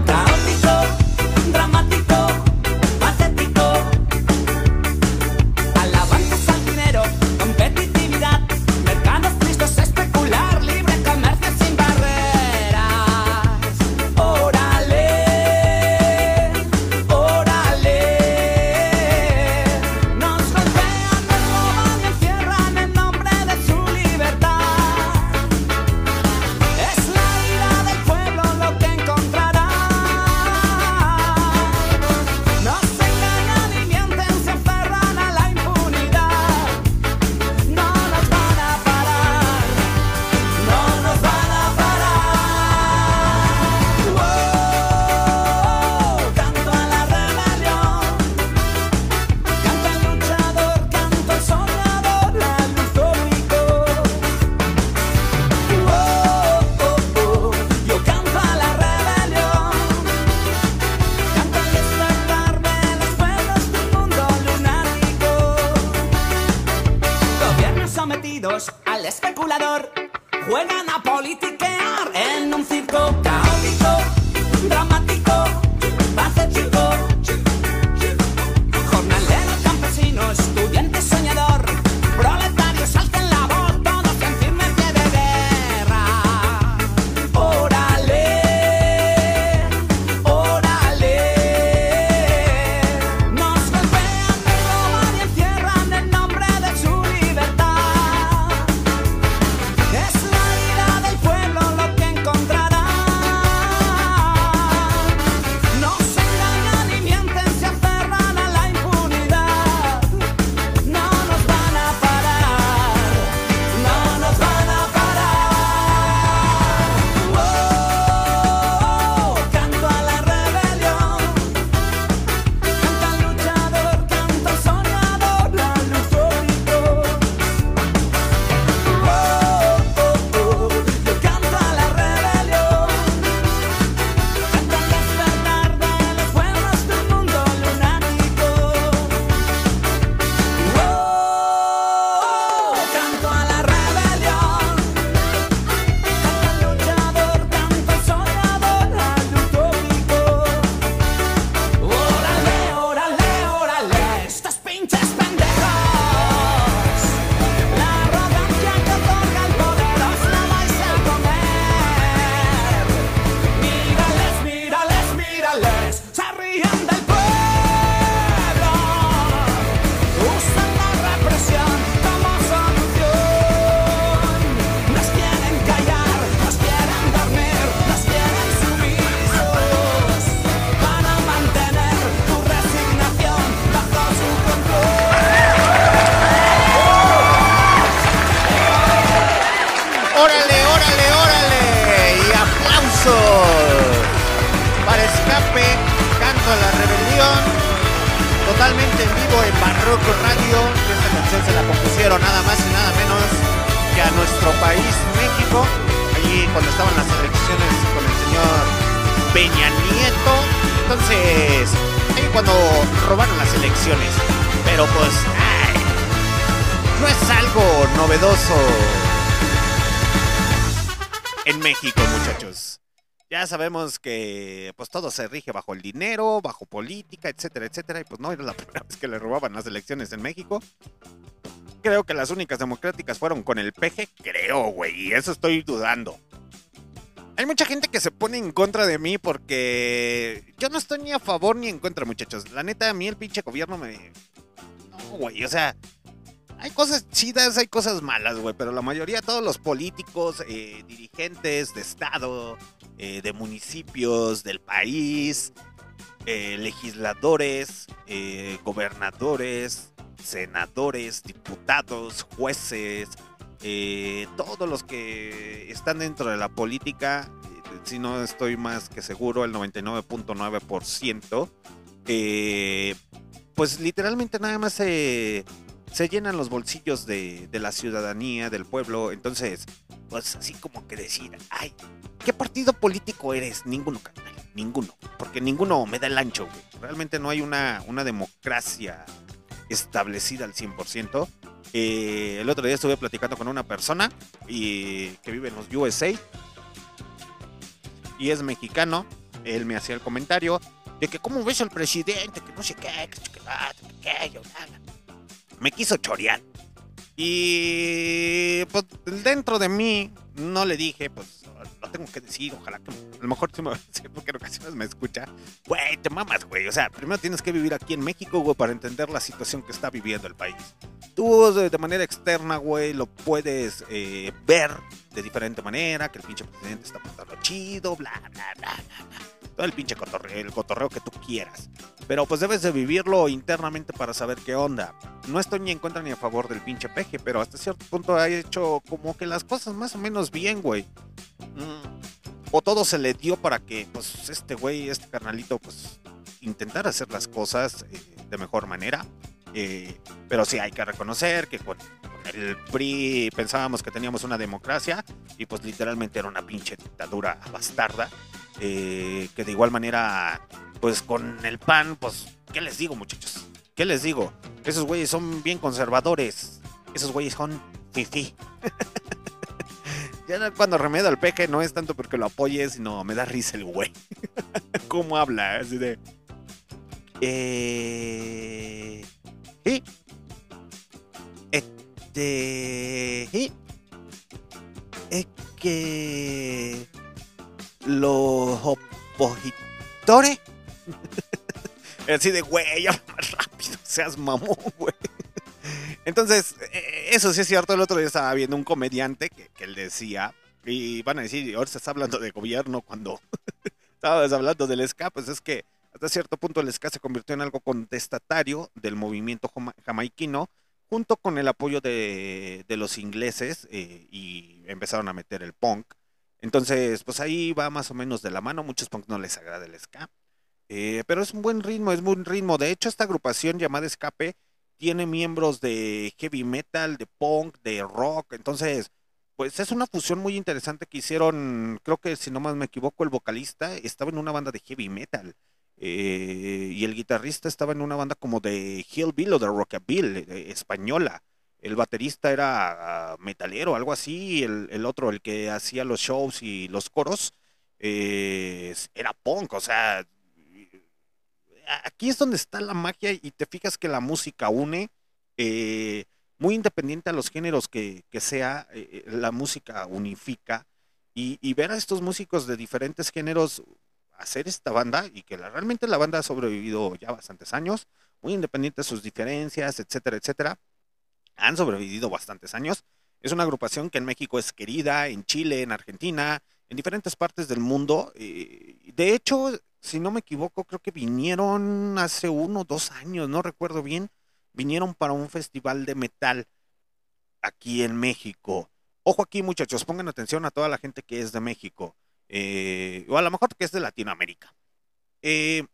Canto a la Rebelión, totalmente en vivo en Barroco Radio. Esta canción se la compusieron nada más y nada menos que a nuestro país, México. Allí cuando estaban las elecciones con el señor Peña Nieto. Entonces, ahí cuando robaron las elecciones. Pero pues, no es algo novedoso en México, muchachos. Ya sabemos que pues todo se rige bajo el dinero, bajo política, etcétera, etcétera. Y pues no era la primera vez que le robaban las elecciones en México. Creo que las únicas democráticas fueron con el PG, creo, güey. Y eso estoy dudando. Hay mucha gente que se pone en contra de mí porque yo no estoy ni a favor ni en contra, muchachos. La neta, a mí el pinche gobierno me... No, güey, o sea, hay cosas chidas, hay cosas malas, güey, pero la mayoría, todos los políticos, eh, dirigentes de estado, eh, de municipios, del país, eh, legisladores, eh, gobernadores, senadores, diputados, jueces, todos los que están dentro de la política, si no estoy más que seguro, el 99.9%, eh, pues literalmente nada más se, se llenan los bolsillos de, de la ciudadanía, del pueblo. Entonces, pues así como que decir, ay, ¿qué partido político eres? Ninguno, carnal, ninguno. Porque ninguno me da el ancho, güey. Realmente no hay una, una democracia establecida al 100%. Eh, el otro día estuve platicando con una persona y, que vive en los USA y es mexicano. Él me hacía el comentario de que cómo ves al presidente, que no sé qué, que, que, que, que, yo, nada. Me quiso chorear. Y pues dentro de mí no le dije, pues lo tengo que decir, ojalá que a lo mejor sí me va a decir porque en ocasiones me escucha. Güey, te mamas, güey. O sea, primero tienes que vivir aquí en México, güey, para entender la situación que está viviendo el país. Tú de, manera externa, güey, lo puedes eh, ver de diferente manera, que el pinche presidente está pasando chido, bla, bla, bla, bla, bla. Todo el pinche cotorreo, el cotorreo que tú quieras. Pero pues debes de vivirlo internamente para saber qué onda. No estoy ni en contra ni a favor del pinche peje, pero hasta cierto punto ha hecho como que las cosas más o menos bien, güey. Mm. O todo se le dio para que, pues, este güey, este carnalito, pues, intentara hacer las cosas eh, de mejor manera. Eh, pero sí hay que reconocer que con, el PRI pensábamos que teníamos una democracia y pues literalmente era una pinche dictadura bastarda. eh, que de igual manera, pues con el PAN, pues, ¿qué les digo muchachos? ¿Qué les digo? Esos güeyes son bien conservadores. Esos güeyes son fifi. ya cuando remedio al peje no es tanto porque lo apoye, sino me da risa el güey. ¿Cómo habla? Así de... Eh... Sí. Este... Sí. Es que... Los opositores... Así de, güey, ya más rápido, seas mamón, güey. Entonces, eh, eso sí es cierto. El otro día estaba viendo un comediante que, que él decía, y van a decir, ahora se está hablando de gobierno cuando estabas hablando del SCA, pues es que hasta cierto punto el SCA se convirtió en algo contestatario del movimiento jama- jamaiquino, junto con el apoyo de, de los ingleses, eh, y empezaron a meter el punk. Entonces, pues ahí va más o menos de la mano. Muchos punk no les agrada el ska. Eh, pero es un buen ritmo, es un buen ritmo. De hecho, esta agrupación llamada Escape tiene miembros de heavy metal, de punk, de rock. Entonces, pues es una fusión muy interesante que hicieron. Creo que si no más me equivoco, el vocalista estaba en una banda de heavy metal. Eh, y el guitarrista estaba en una banda como de Hillbill o de Rockabilly, eh, española. El baterista era ah, metalero, algo así. El, el otro, el que hacía los shows y los coros, eh, era punk. O sea, aquí es donde está la magia y te fijas que la música une, muy independiente a los géneros que, que sea, la música unifica y, y ver a estos músicos de diferentes géneros hacer esta banda y que la- realmente la banda ha sobrevivido ya bastantes años, muy independiente de sus diferencias, etcétera, etcétera. Han sobrevivido bastantes años. Es una agrupación que en México es querida, en Chile, en Argentina, en diferentes partes del mundo. eh, de hecho, si no me equivoco, creo que vinieron hace uno o dos años, no recuerdo bien, vinieron para un festival de metal aquí en México. Ojo aquí, muchachos, pongan atención a toda la gente que es de México, eh, o a lo mejor que es de Latinoamérica. Eh,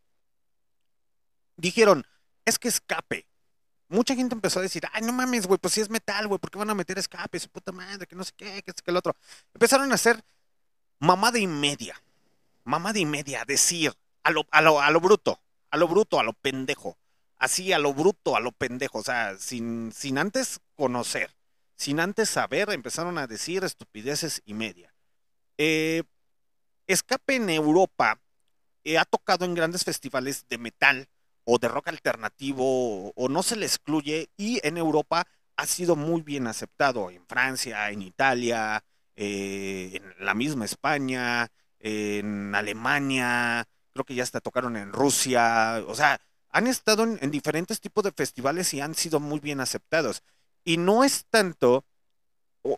dijeron, es que escape. Mucha gente empezó a decir, ay, no mames, güey, pues si es metal, güey, ¿por qué van a meter escape? Su puta madre, que no sé qué, que esto, que el otro. Empezaron a hacer mamada y media mamada y media, decir a lo, a lo, a lo bruto, a lo bruto, a lo pendejo, así a lo bruto, a lo pendejo, o sea, sin, sin antes conocer, sin antes saber, empezaron a decir estupideces y media. Eh, Escape en Europa eh, ha tocado en grandes festivales de metal o de rock alternativo o, no se le excluye y en Europa ha sido muy bien aceptado en Francia, en Italia, eh, en la misma España, en Alemania, creo que ya hasta tocaron en Rusia, o sea, han estado en, en diferentes tipos de festivales y han sido muy bien aceptados. Y no es tanto,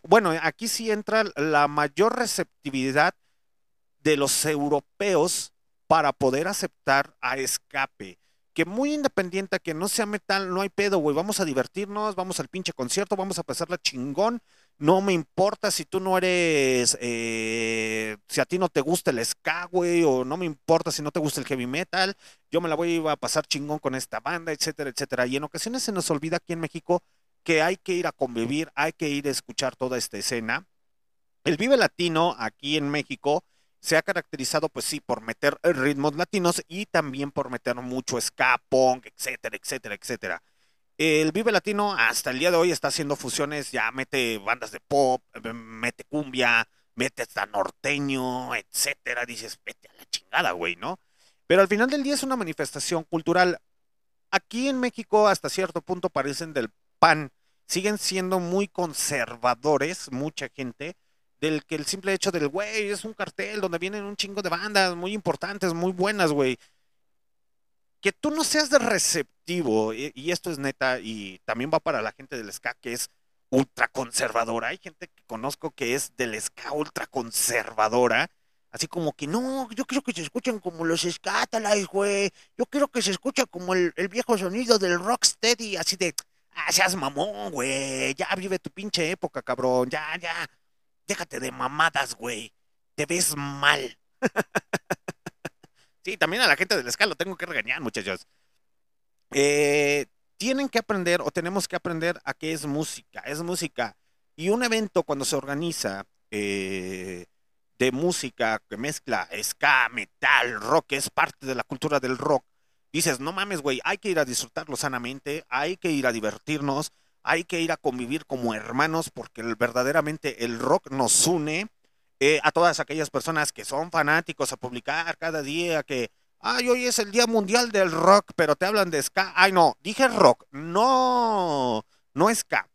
bueno, aquí sí entra la mayor receptividad de los europeos para poder aceptar a escape. Que muy independiente, que no sea metal, no hay pedo, güey. Vamos a divertirnos, vamos al pinche concierto, vamos a pasarla chingón. No me importa si tú no eres, eh, si a ti no te gusta el ska, güey, o no me importa si no te gusta el heavy metal. Yo me la voy a pasar chingón con esta banda, etcétera, etcétera. Y en ocasiones se nos olvida aquí en México que hay que ir a convivir, hay que ir a escuchar toda esta escena. El Vive Latino aquí en México se ha caracterizado, pues sí, por meter ritmos latinos y también por meter mucho ska, punk, etcétera, etcétera, etcétera. El Vive Latino hasta el día de hoy está haciendo fusiones, ya mete bandas de pop, eh, mete cumbia, mete hasta norteño, etcétera. Dices, vete a la chingada, güey, ¿no? Pero al final del día es una manifestación cultural. Aquí en México, hasta cierto punto, parecen del pan. Siguen siendo muy conservadores, mucha gente, del que el simple hecho del, güey, es un cartel donde vienen un chingo de bandas muy importantes, muy buenas, güey. Que tú no seas de receptivo, y, esto es neta, y también va para la gente del ska, que es ultra conservadora. Hay gente que conozco que es del ska ultra conservadora. Así como que no, yo quiero que se escuchen como los Scatalites, güey. Yo quiero que se escuche como el, el viejo sonido del Rocksteady, así de, ah, seas mamón, güey. Ya vive tu pinche época, cabrón. Ya, ya. Déjate de mamadas, güey. Te ves mal. sí, también a la gente del ska lo tengo que regañar, muchachos. Eh, tienen que aprender o tenemos que aprender a qué es música. Es música. Y un evento cuando se organiza eh, de música que mezcla ska, metal, rock, es parte de la cultura del rock. Dices, no mames, güey, hay que ir a disfrutarlo sanamente, hay que ir a divertirnos, hay que ir a convivir como hermanos porque verdaderamente el rock nos une eh, a todas aquellas personas que son fanáticos a publicar cada día que, ay, hoy es el Día Mundial del Rock, pero te hablan de ska. Ay, no, dije rock, no, no ska.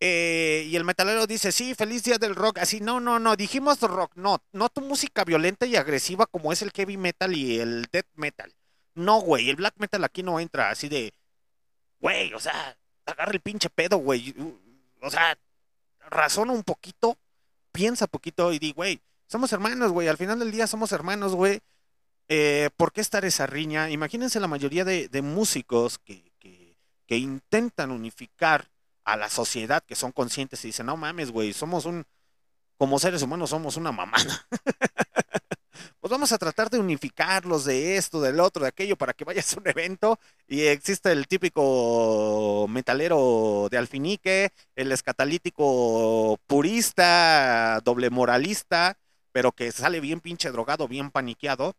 Eh, y el metalero dice, sí, feliz día del rock. Así, no, no, no, dijimos rock, no, no tu música violenta y agresiva como es el heavy metal y el death metal. No, güey, el black metal aquí no entra así de, güey, o sea, agarra el pinche pedo, güey. O sea, razona un poquito, piensa poquito y di, güey, somos hermanos, güey, al final del día somos hermanos, güey. Eh, ¿Por qué estar esa riña? Imagínense la mayoría de, de músicos que, que, que intentan unificar a la sociedad, que son conscientes y dicen, no mames, güey, somos un, como seres humanos somos una mamada. pues vamos a tratar de unificarlos de esto, del otro, de aquello, para que vayas a un evento y existe el típico metalero de alfinique, el escatalítico purista, doble moralista, pero que sale bien pinche drogado, bien paniqueado,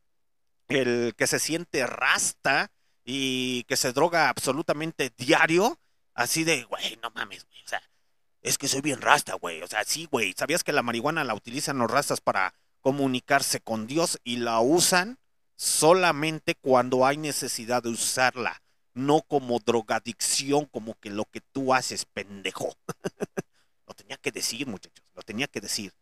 el que se siente rasta y que se droga absolutamente diario, así de, güey, no mames, güey, o sea, es que soy bien rasta, güey, o sea, sí, güey, ¿sabías que la marihuana la utilizan los rastas para comunicarse con Dios y la usan solamente cuando hay necesidad de usarla, no como drogadicción, como que lo que tú haces, pendejo. lo tenía que decir, muchachos, lo tenía que decir.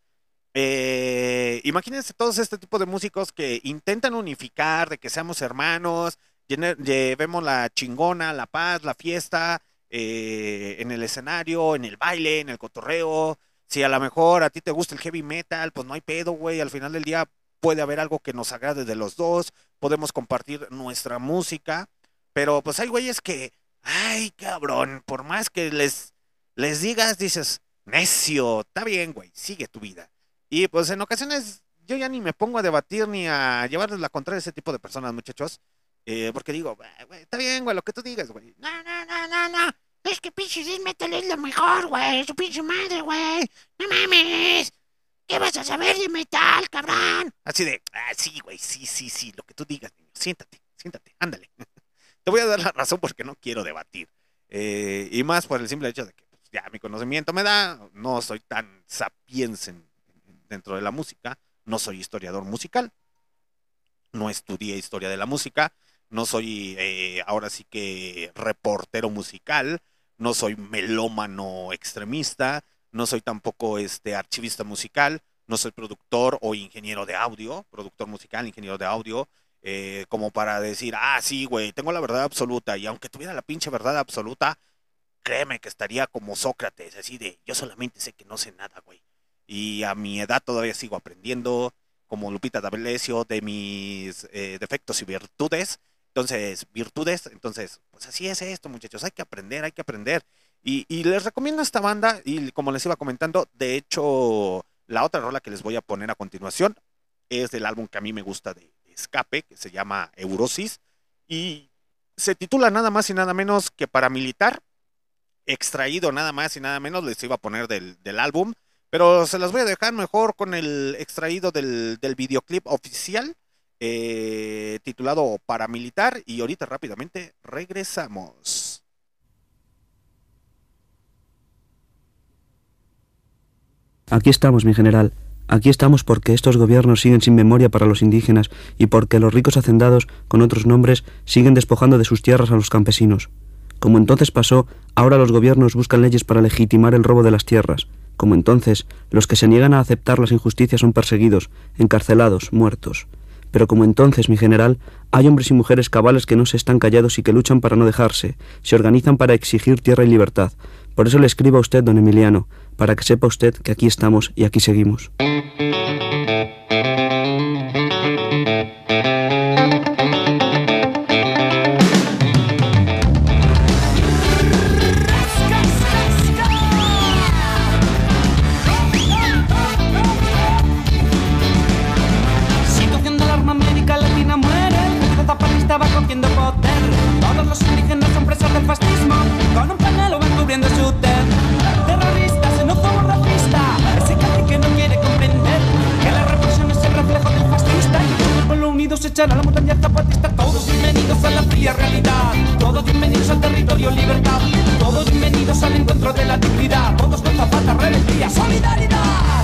Eh, imagínense todos este tipo de músicos que intentan unificar, de que seamos hermanos, llevemos la chingona, la paz, la fiesta eh, en el escenario, en el baile, en el cotorreo. Si a lo mejor a ti te gusta el heavy metal, pues no hay pedo, güey. Al final del día puede haber algo que nos agrade de los dos, podemos compartir nuestra música, pero pues hay güeyes que, ay, cabrón, por más que les, les digas, dices, necio, está bien, güey, sigue tu vida. Y pues en ocasiones yo ya ni me pongo a debatir ni a llevarles la contraria a ese tipo de personas, muchachos. eh, porque digo, "Ah, está bien, güey, lo que tú digas, güey. No, no, no, no, no. Es que pinche death metal es lo mejor, güey. Su pinche madre, güey. No mames. ¿Qué vas a saber de metal, cabrón? Así de, ah, sí, güey, sí, sí, sí, lo que tú digas, niño. Siéntate, siéntate, ándale. Te voy a dar la razón porque no quiero debatir. Eh, y más por el simple hecho de que pues, ya mi conocimiento me da, no soy tan sapiens en- dentro de la música, no soy historiador musical, no estudié historia de la música, no soy eh, ahora sí que reportero musical, no soy melómano extremista, no soy tampoco este archivista musical, no soy productor o ingeniero de audio, productor musical, ingeniero de audio, eh, como para decir, ah, sí, güey, tengo la verdad absoluta, y aunque tuviera la pinche verdad absoluta, créeme que estaría como Sócrates, así de, yo solamente sé que no sé nada, güey. Y a mi edad todavía sigo aprendiendo, como Lupita D'Alessio de mis eh, defectos y virtudes. Entonces, virtudes, entonces, pues así es esto, muchachos, hay que aprender, hay que aprender. Y, y les recomiendo esta banda, y como les iba comentando, de hecho, la otra rola que les voy a poner a continuación es del álbum que a mí me gusta de Escape, que se llama Eurosis, y se titula nada más y nada menos que Paramilitar, extraído nada más y nada menos, les iba a poner del, del álbum, pero se las voy a dejar mejor con el extraído del, del videoclip oficial, eh, titulado Paramilitar, y ahorita rápidamente regresamos. Aquí estamos, mi general. Aquí estamos porque estos gobiernos siguen sin memoria para los indígenas y porque los ricos hacendados, con otros nombres, siguen despojando de sus tierras a los campesinos. Como entonces pasó, ahora los gobiernos buscan leyes para legitimar el robo de las tierras. Como entonces, los que se niegan a aceptar las injusticias son perseguidos, encarcelados, muertos. Pero como entonces, mi general, hay hombres y mujeres cabales que no se están callados y que luchan para no dejarse, se organizan para exigir tierra y libertad. Por eso le escribo a usted, don Emiliano, para que sepa usted que aquí estamos y aquí seguimos. A la montaña zapatista Todos bienvenidos a la fría realidad. Todos bienvenidos al territorio libertad. Todos bienvenidos al encuentro de la dignidad. Todos con zapata, rebeldía, solidaridad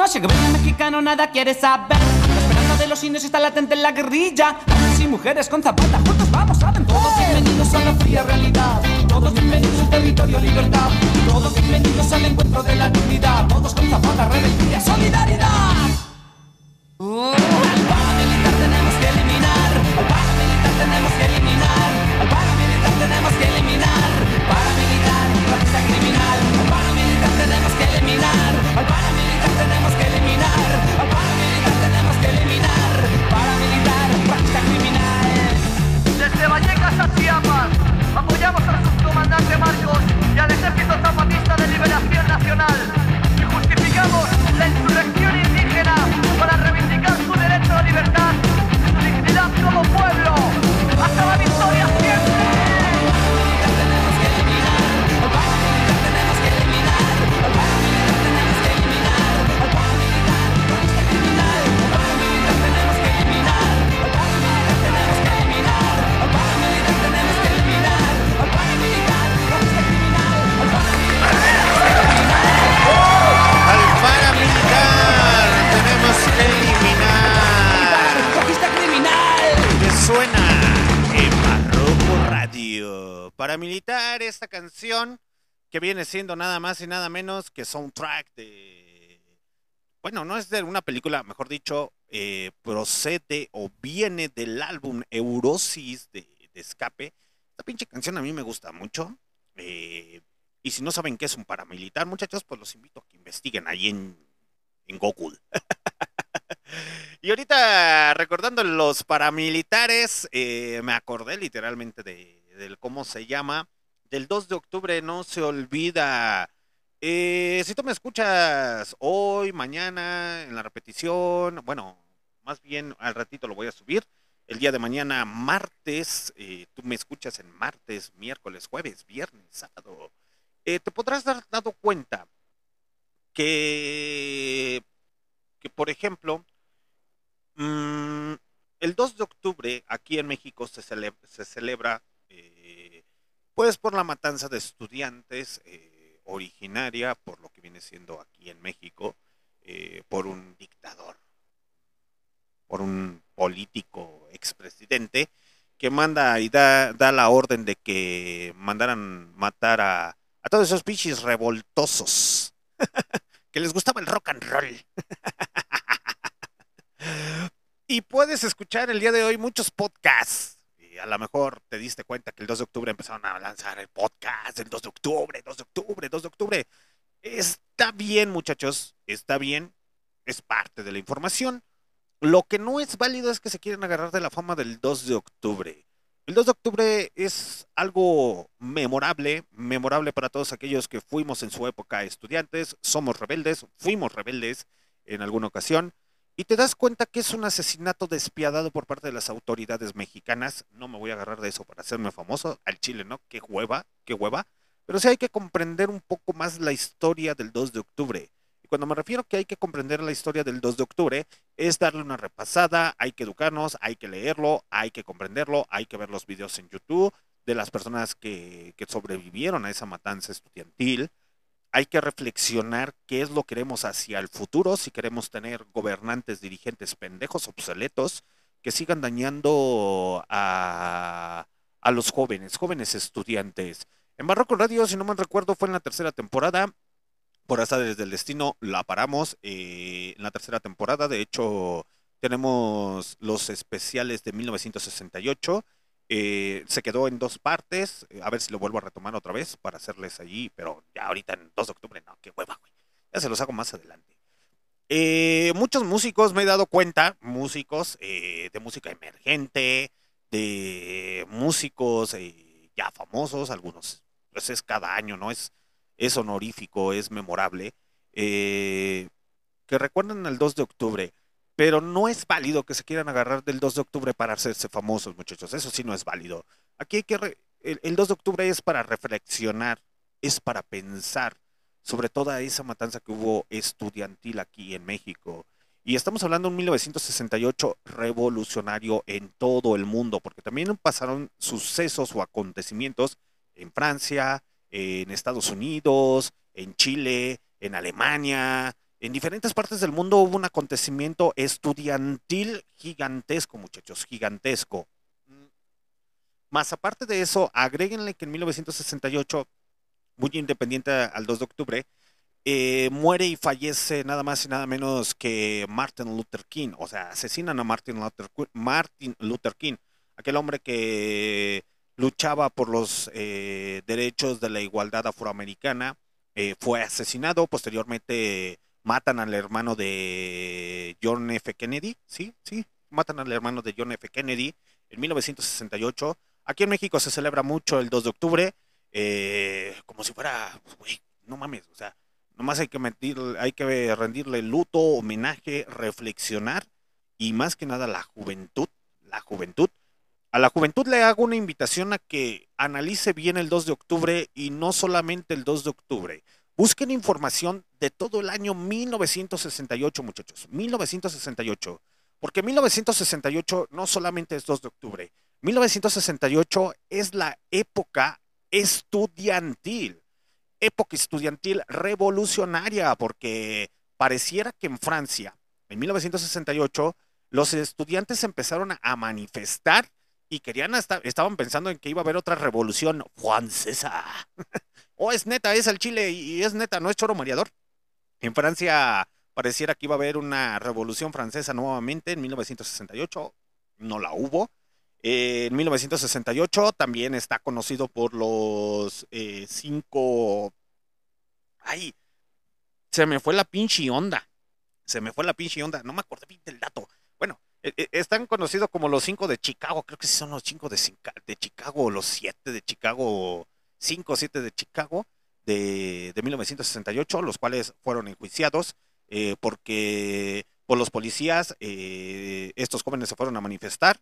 y el gobierno mexicano nada quiere saber. La esperanza de los indios está latente en la guerrilla. Hombres y mujeres con zapata, juntos vamos, saben. Todos bienvenidos a la fría realidad. Todos bienvenidos al territorio libertad. Todos bienvenidos al encuentro de la dignidad. Todos con zapata, rebeldía, solidaridad. Viene siendo nada más y nada menos que soundtrack de... Bueno, no es de una película, mejor dicho, eh, procede o viene del álbum Eurosis de, de Escape. Esta pinche canción a mí me gusta mucho. eh, y si no saben qué es un paramilitar, muchachos, pues los invito a que investiguen ahí en, en y ahorita recordando los paramilitares, eh, me acordé literalmente de, del cómo se llama. Del 2 de octubre no se olvida. Eh, si tú me escuchas hoy, mañana, en la repetición, bueno, más bien al ratito lo voy a subir. El día de mañana, martes, eh, tú me escuchas en martes, miércoles, jueves, viernes, sábado. eh, te podrás dar dado cuenta que, que por ejemplo, mm, el 2 de octubre aquí en México se, cele- se celebra pues por la matanza de estudiantes eh, originaria por lo que viene siendo aquí en México eh, por un dictador, por un político expresidente que manda y da, da la orden de que mandaran matar a, a todos esos pichis revoltosos que les gustaba el rock and roll. y puedes escuchar el día de hoy muchos podcasts. Y a lo mejor te diste cuenta que el 2 de octubre empezaron a lanzar el podcast, el 2 de octubre, 2 de octubre, 2 de octubre. Está bien, muchachos, está bien, es parte de la información. Lo que no es válido es que se quieren agarrar de la fama del 2 de octubre. El 2 de octubre es algo memorable, memorable para todos aquellos que fuimos en su época estudiantes, somos rebeldes, fuimos rebeldes en alguna ocasión, y te das cuenta que es un asesinato despiadado por parte de las autoridades mexicanas. No me voy a agarrar de eso para hacerme famoso, al Chile, ¿no? Qué hueva, qué hueva. Pero sí hay que comprender un poco más la historia del 2 de octubre. Y cuando me refiero que hay que comprender la historia del 2 de octubre, es darle una repasada, hay que educarnos, hay que leerlo, hay que comprenderlo, hay que ver los videos en YouTube de las personas que, que sobrevivieron a esa matanza estudiantil. Hay que reflexionar qué es lo que queremos hacia el futuro, si queremos tener gobernantes, dirigentes pendejos, obsoletos, que sigan dañando a, a los jóvenes, jóvenes estudiantes. En Barroco Radio, si no me recuerdo, fue en la tercera temporada. Por azares del destino la paramos eh, en la tercera temporada. De hecho, tenemos los especiales de 1968. Eh, se quedó en dos partes. eh, A ver si lo vuelvo a retomar otra vez para hacerles allí. Pero ya ahorita en 2 de octubre, no, qué hueva, güey. Ya se los hago más adelante. Eh, muchos músicos, me he dado cuenta, músicos eh, de música emergente, de músicos ya famosos, algunos, pues es cada año, ¿no? Es, es honorífico, es memorable, que recuerdan el 2 de octubre, pero no es válido que se quieran agarrar del 2 de octubre para hacerse famosos, muchachos, eso sí no es válido. Aquí hay que, el, el 2 de octubre es para reflexionar, es para pensar sobre toda esa matanza que hubo estudiantil aquí en México. Y estamos hablando de un 1968 revolucionario en todo el mundo, porque también pasaron sucesos o acontecimientos en Francia, en Estados Unidos, en Chile, en Alemania, en diferentes partes del mundo hubo un acontecimiento estudiantil gigantesco, muchachos, gigantesco. Mm. Más aparte de eso, agréguenle que en 1968, muy independiente al 2 de octubre, eh, muere y fallece nada más y nada menos que Martin Luther King. O sea, asesinan a Martin Luther, Martin Luther King, aquel hombre que luchaba por los eh, derechos de la igualdad afroamericana. eh, fue asesinado, posteriormente matan al hermano de John F. Kennedy, sí, sí, matan al hermano de John F. Kennedy en 1968. Aquí en México se celebra mucho el 2 de octubre, eh, como si fuera, pues, güey, no mames, o sea, nomás hay que, mentir, hay que rendirle luto, homenaje, reflexionar y más que nada la juventud, la juventud. A la juventud le hago una invitación a que analice bien el 2 de octubre y no solamente el 2 de octubre. Busquen información de todo el año 1968, muchachos. 1968. Porque 1968 no solamente es 2 de octubre. 1968 es la época estudiantil. Época estudiantil revolucionaria, porque pareciera que en Francia, en 1968, los estudiantes empezaron a manifestar y querían hasta, estaban pensando en que iba a haber otra revolución francesa. o es neta, es el Chile y es neta, no es choro mareador. En Francia pareciera que iba a haber una revolución francesa nuevamente en 1968, no la hubo. Eh, en 1968 también está conocido por los eh, cinco... Ay, se me fue la pinche onda. Se me fue la pinche onda. No me acordé bien del dato. Bueno, eh, eh, están conocidos como los cinco de Chicago. Creo que sí son los cinco de, Chicago, los siete de Chicago, cinco o siete de Chicago de, de 1968, los cuales fueron enjuiciados eh, porque por los policías eh, estos jóvenes se fueron a manifestar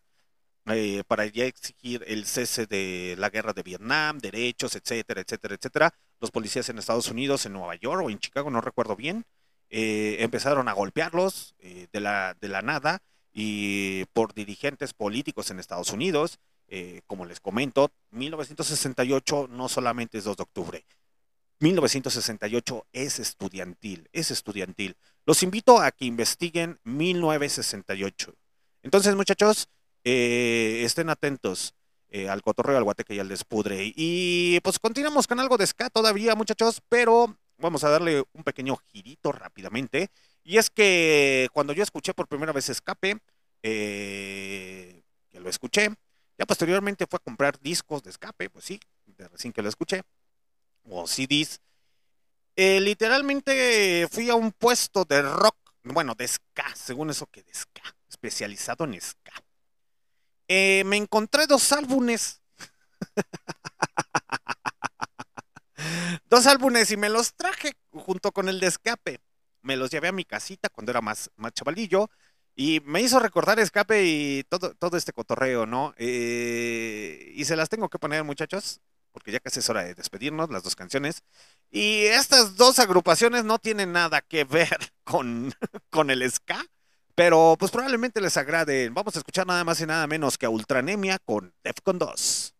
eh, para ya exigir el cese de la guerra de Vietnam, derechos, etcétera, etcétera, etcétera. Los policías en Estados Unidos, en Nueva York o en Chicago, no recuerdo bien, eh, empezaron a golpearlos eh, de, la, de la nada y por dirigentes políticos en Estados Unidos. Eh, como les comento, 1968 no solamente es 2 de octubre. 1968 es estudiantil, es estudiantil. Los invito a que investiguen 1968. Entonces, muchachos, eh, estén atentos eh, al cotorreo, al guateque y al despudre. Y pues continuamos con algo de ska todavía, muchachos, pero vamos a darle un pequeño girito rápidamente. Y es que cuando yo escuché por primera vez Escape, que lo escuché, ya posteriormente fue a comprar discos de Escape, pues sí, de recién que lo escuché, o CDs. Eh, literalmente fui a un puesto de rock, bueno, de ska, según eso que de ska, especializado en ska. Eh, me encontré dos álbumes. dos álbumes y me los traje junto con el de escape. Me los llevé a mi casita cuando era más, más chavalillo. Y me hizo recordar escape y todo, todo este cotorreo, ¿no? Eh, y se las tengo que poner, muchachos, porque ya casi es hora de despedirnos, las dos canciones. Y estas dos agrupaciones no tienen nada que ver con, con el ska, pero pues probablemente les agrade. Vamos a escuchar nada más y nada menos que a Ultranemia con Defcon 2.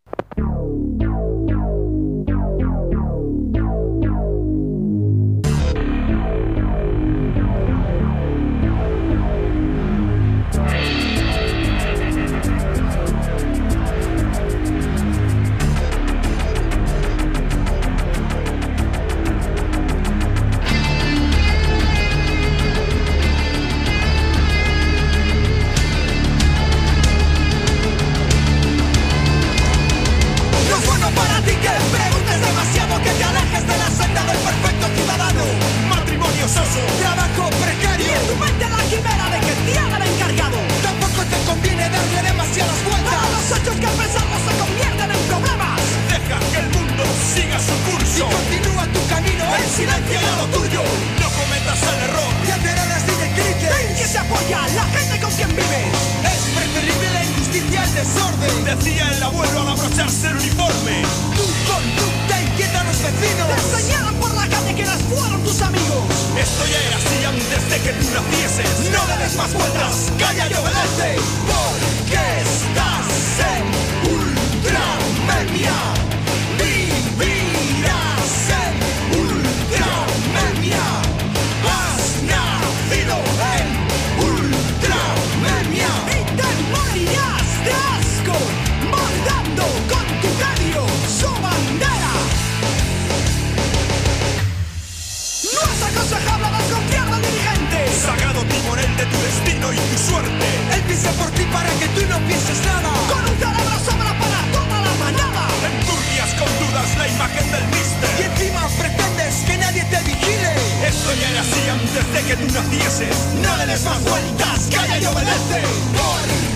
Y continúa tu camino en silencio y a lo tuyo. No cometas el error. Ya te harás directrices. ¿En quién se apoya? La gente con quien vives. Es preferible la injusticia al desorden. Decía el abuelo al abrocharse el uniforme. Tu conducta inquieta a los vecinos. Te enseñaron por la calle que las fueron tus amigos. Esto ya era así antes de que tú nacieses. No le des más vueltas. Calla y obedece. Porque estás en Ultramemia. y tu suerte. Él piensa por ti para que tú no pienses nada. Con un cerebro sobra para toda la manada. Enturbias con dudas la imagen del mister. Y encima pretendes que nadie te vigile. Esto ya era así antes de que tú nacieses. No le des más vueltas, calla y obedece.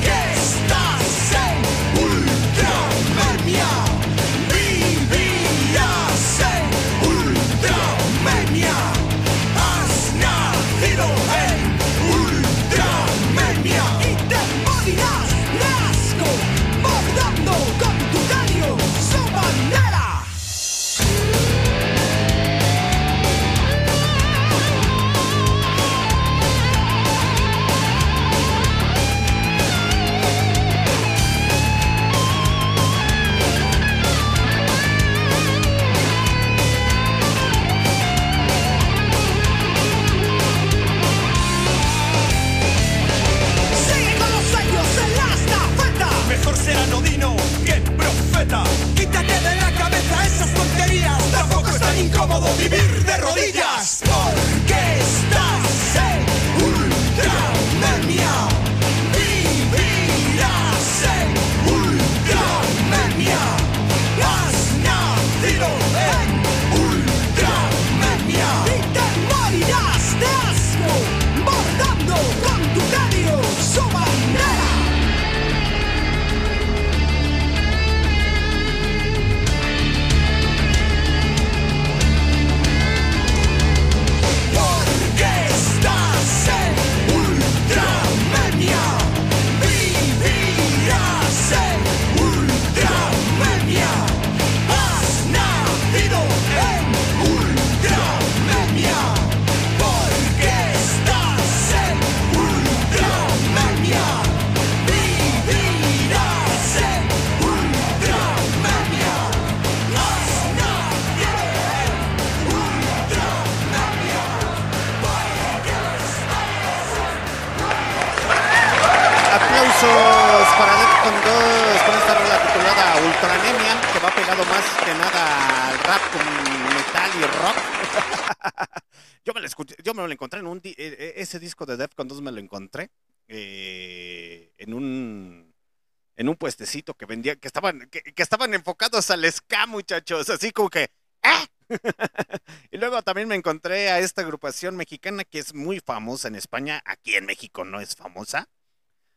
Que estaban enfocados al ska, muchachos, así como que, ¡ah! y luego también me encontré a esta agrupación mexicana que es muy famosa en España, aquí en México no es famosa,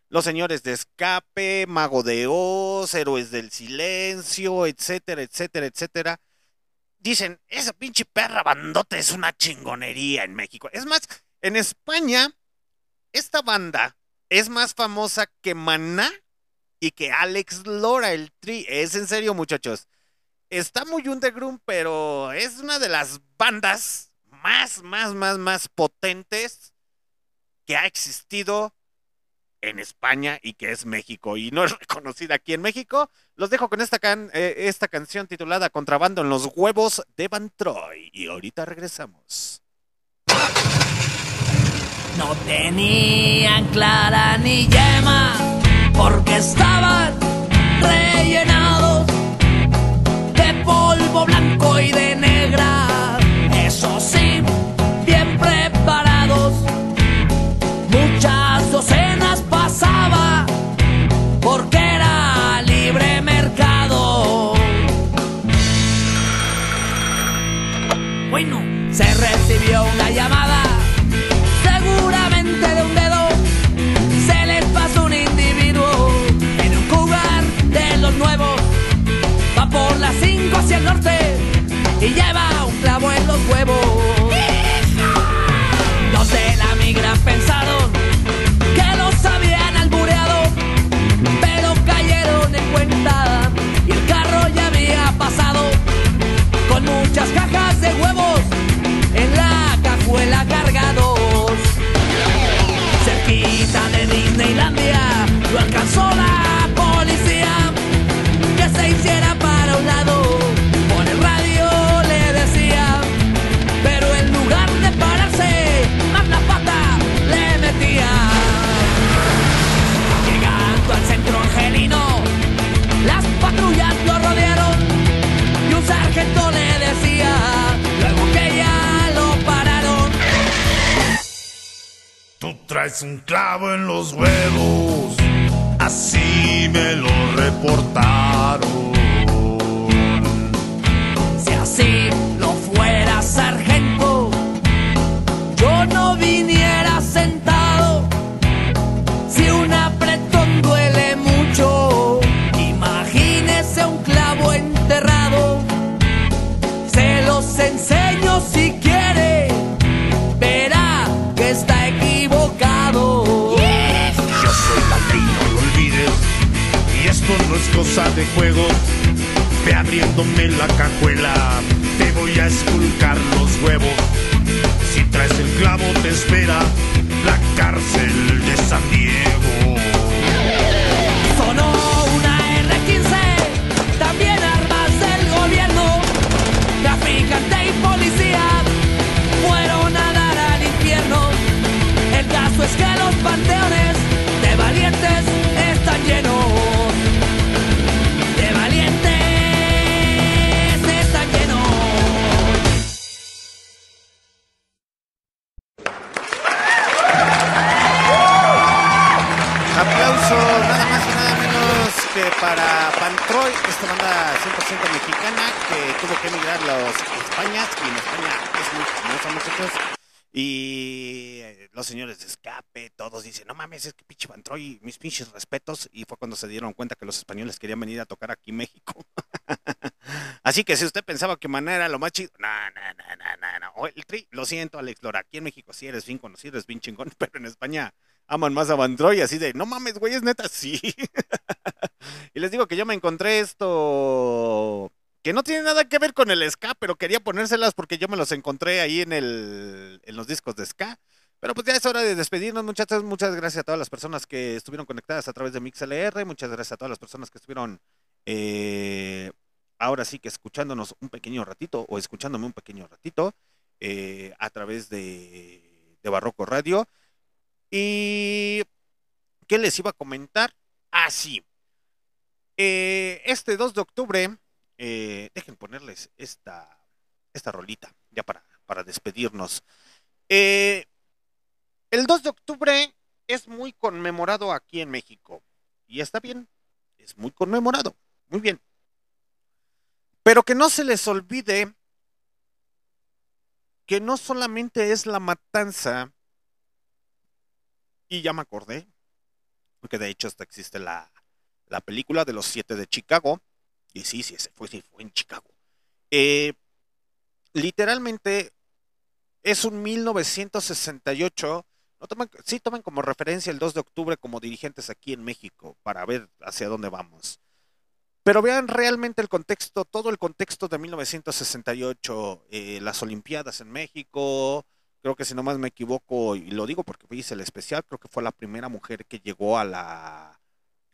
los señores de escape, Mago de Oz, Héroes del Silencio, etcétera, etcétera, etcétera. Dicen, esa pinche perra bandota es una chingonería en México. Es más, en España, esta banda es más famosa que Maná y que Alex Lora, el tri. Es en serio, muchachos. Está muy underground, pero es una de las bandas más, más, más, más potentes que ha existido en España y que es México y no es reconocida aquí en México. Los dejo con esta, can- eh, esta canción titulada Contrabando en los huevos de Van Troy. Y ahorita regresamos. No tenían clara ni yema porque estaban rellenados de polvo blanco y de negra. Eso sí, bien preparados. Muchas docenas pasaba porque era libre mercado. Bueno, se recibió una llamada y lleva un clavo en los huevos clavo en los huevos, cosa de juego. Ve abriéndome la cajuela, te voy a esculcar los huevos. Si traes el clavo, te espera la cárcel de San Diego. Mis pinches respetos. Y fue cuando se dieron cuenta que los españoles querían venir a tocar aquí México. Así que si usted pensaba que Maná era lo más chido, no, no, no, no, no, no. O el tri, lo siento, Alex Lora, aquí en México sí eres bien conocido, eres bien chingón, pero en España aman más a Van Troy, así de, no mames, güey, es neta, sí. y les digo que yo me encontré esto que no tiene nada que ver con el ska, pero quería ponérselas porque yo me los encontré ahí en, el, en los discos de ska. Pero pues ya es hora de despedirnos, muchachos. Muchas gracias a todas las personas que estuvieron conectadas a través de MixLR. Muchas gracias a todas las personas que estuvieron eh, ahora sí que escuchándonos un pequeño ratito o escuchándome un pequeño ratito eh, a través de, de Barroco Radio. Y ¿qué les iba a comentar? Ah, sí. Eh, este 2 de octubre, eh, dejen ponerles esta, esta rolita, ya para, para despedirnos. Eh, el 2 de octubre es muy conmemorado aquí en México. Y está bien, es muy conmemorado. Muy bien. Pero que no se les olvide que no solamente es la matanza, y ya me acordé, porque de hecho hasta existe la, la película de los siete de Chicago, y sí, sí, ese fue, sí, fue en Chicago. Eh, literalmente es un 1968. No toman, sí toman como referencia el 2 de octubre como dirigentes aquí en México para ver hacia dónde vamos. Pero vean realmente el contexto, todo el contexto de 1968, eh, las Olimpiadas en México, creo que si no más me equivoco, y lo digo porque hice el especial, creo que fue la primera mujer que llegó a la,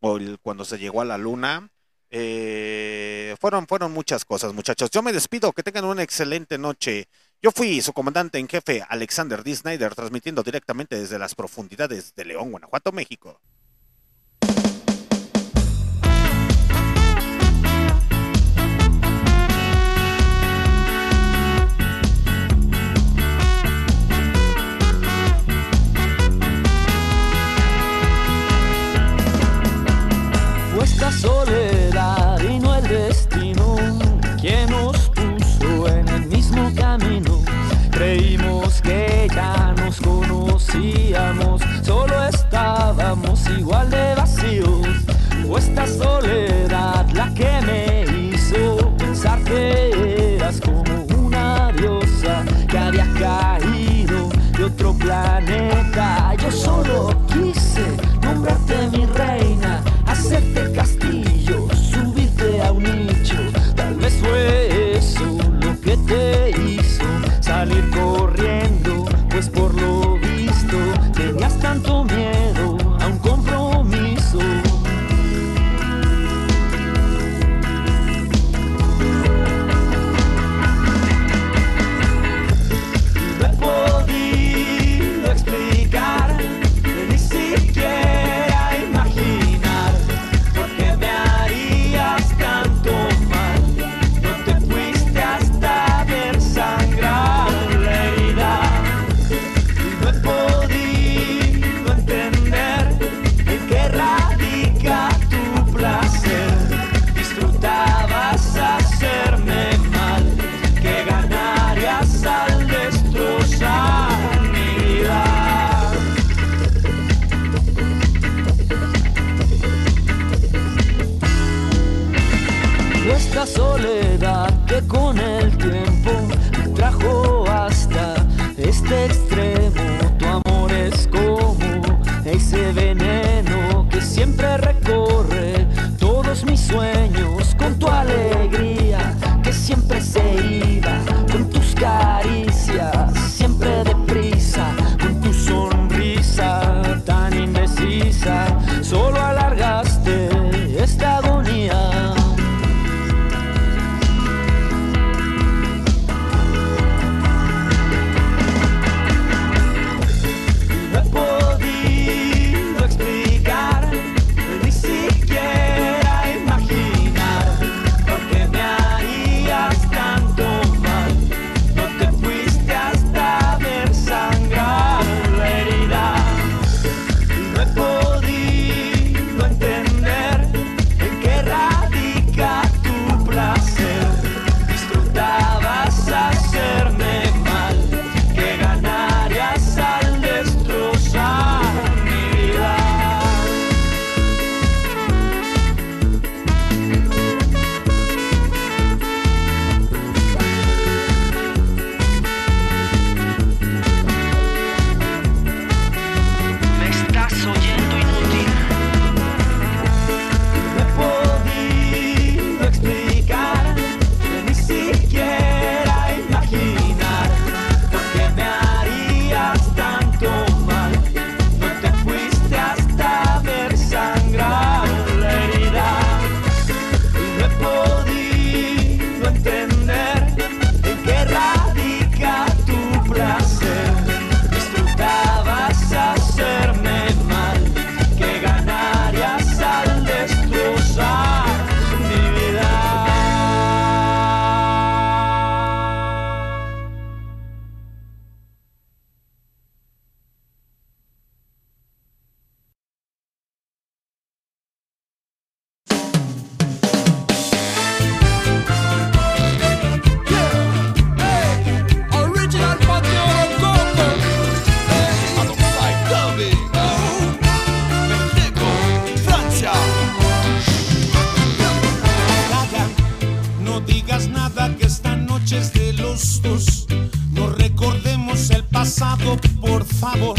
o el- cuando se llegó a la luna. Eh, fueron, fueron muchas cosas, muchachos. Yo me despido, que tengan una excelente noche. Yo fui su comandante en jefe, Alexander D. Snyder, transmitiendo directamente desde las profundidades de León, Guanajuato, México. Solo estábamos igual de vacíos. Fue esta soledad la que me hizo pensar que eras como una diosa que había caído de otro planeta. Yo solo por favor,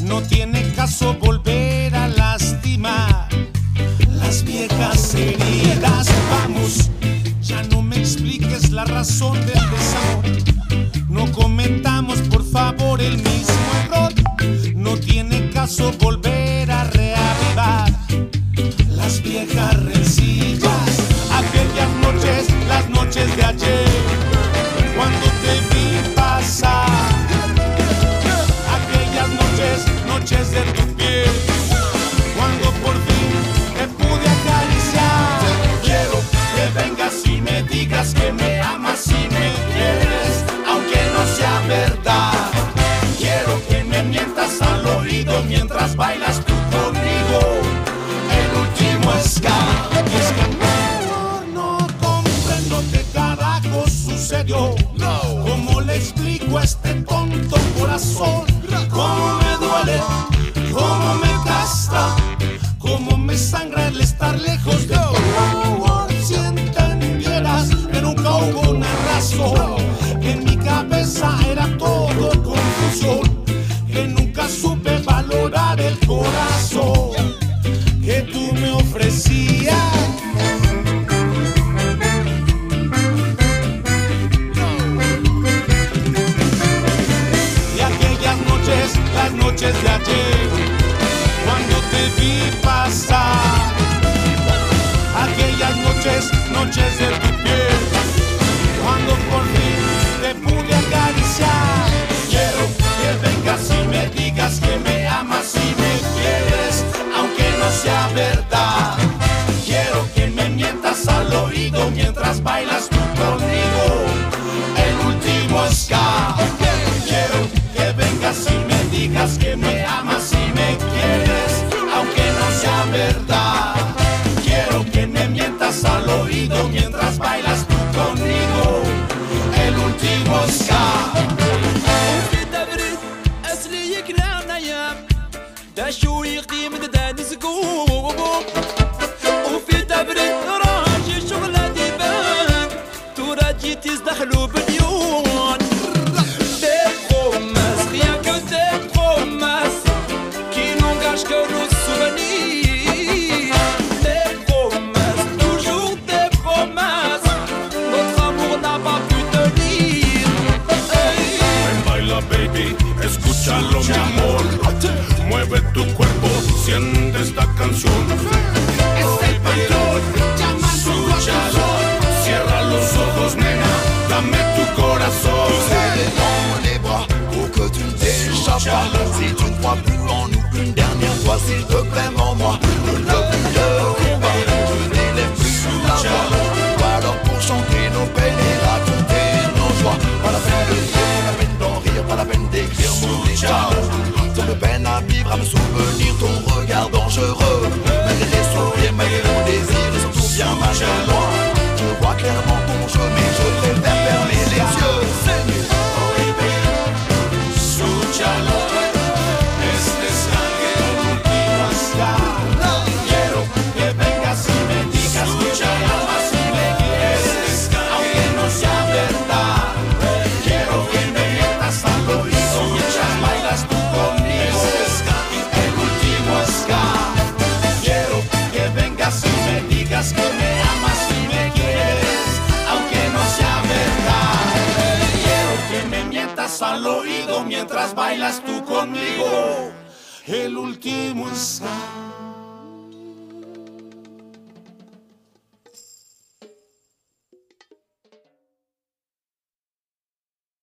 no tiene caso volver a lastimar las viejas heridas. Vamos, ya no me expliques la razón del desamor. No comentamos, por favor, el mismo error. No tiene caso volver a reavivar las viejas Cuando por ti me pude acariciar, quiero que vengas y me digas que me amas y me quieres, aunque no sea verdad. Quiero que me mientas al oído mientras bailas tu conmigo. El último scan, es que no comprendo que carajo sucedió. ¿Cómo le explico a este tonto corazón?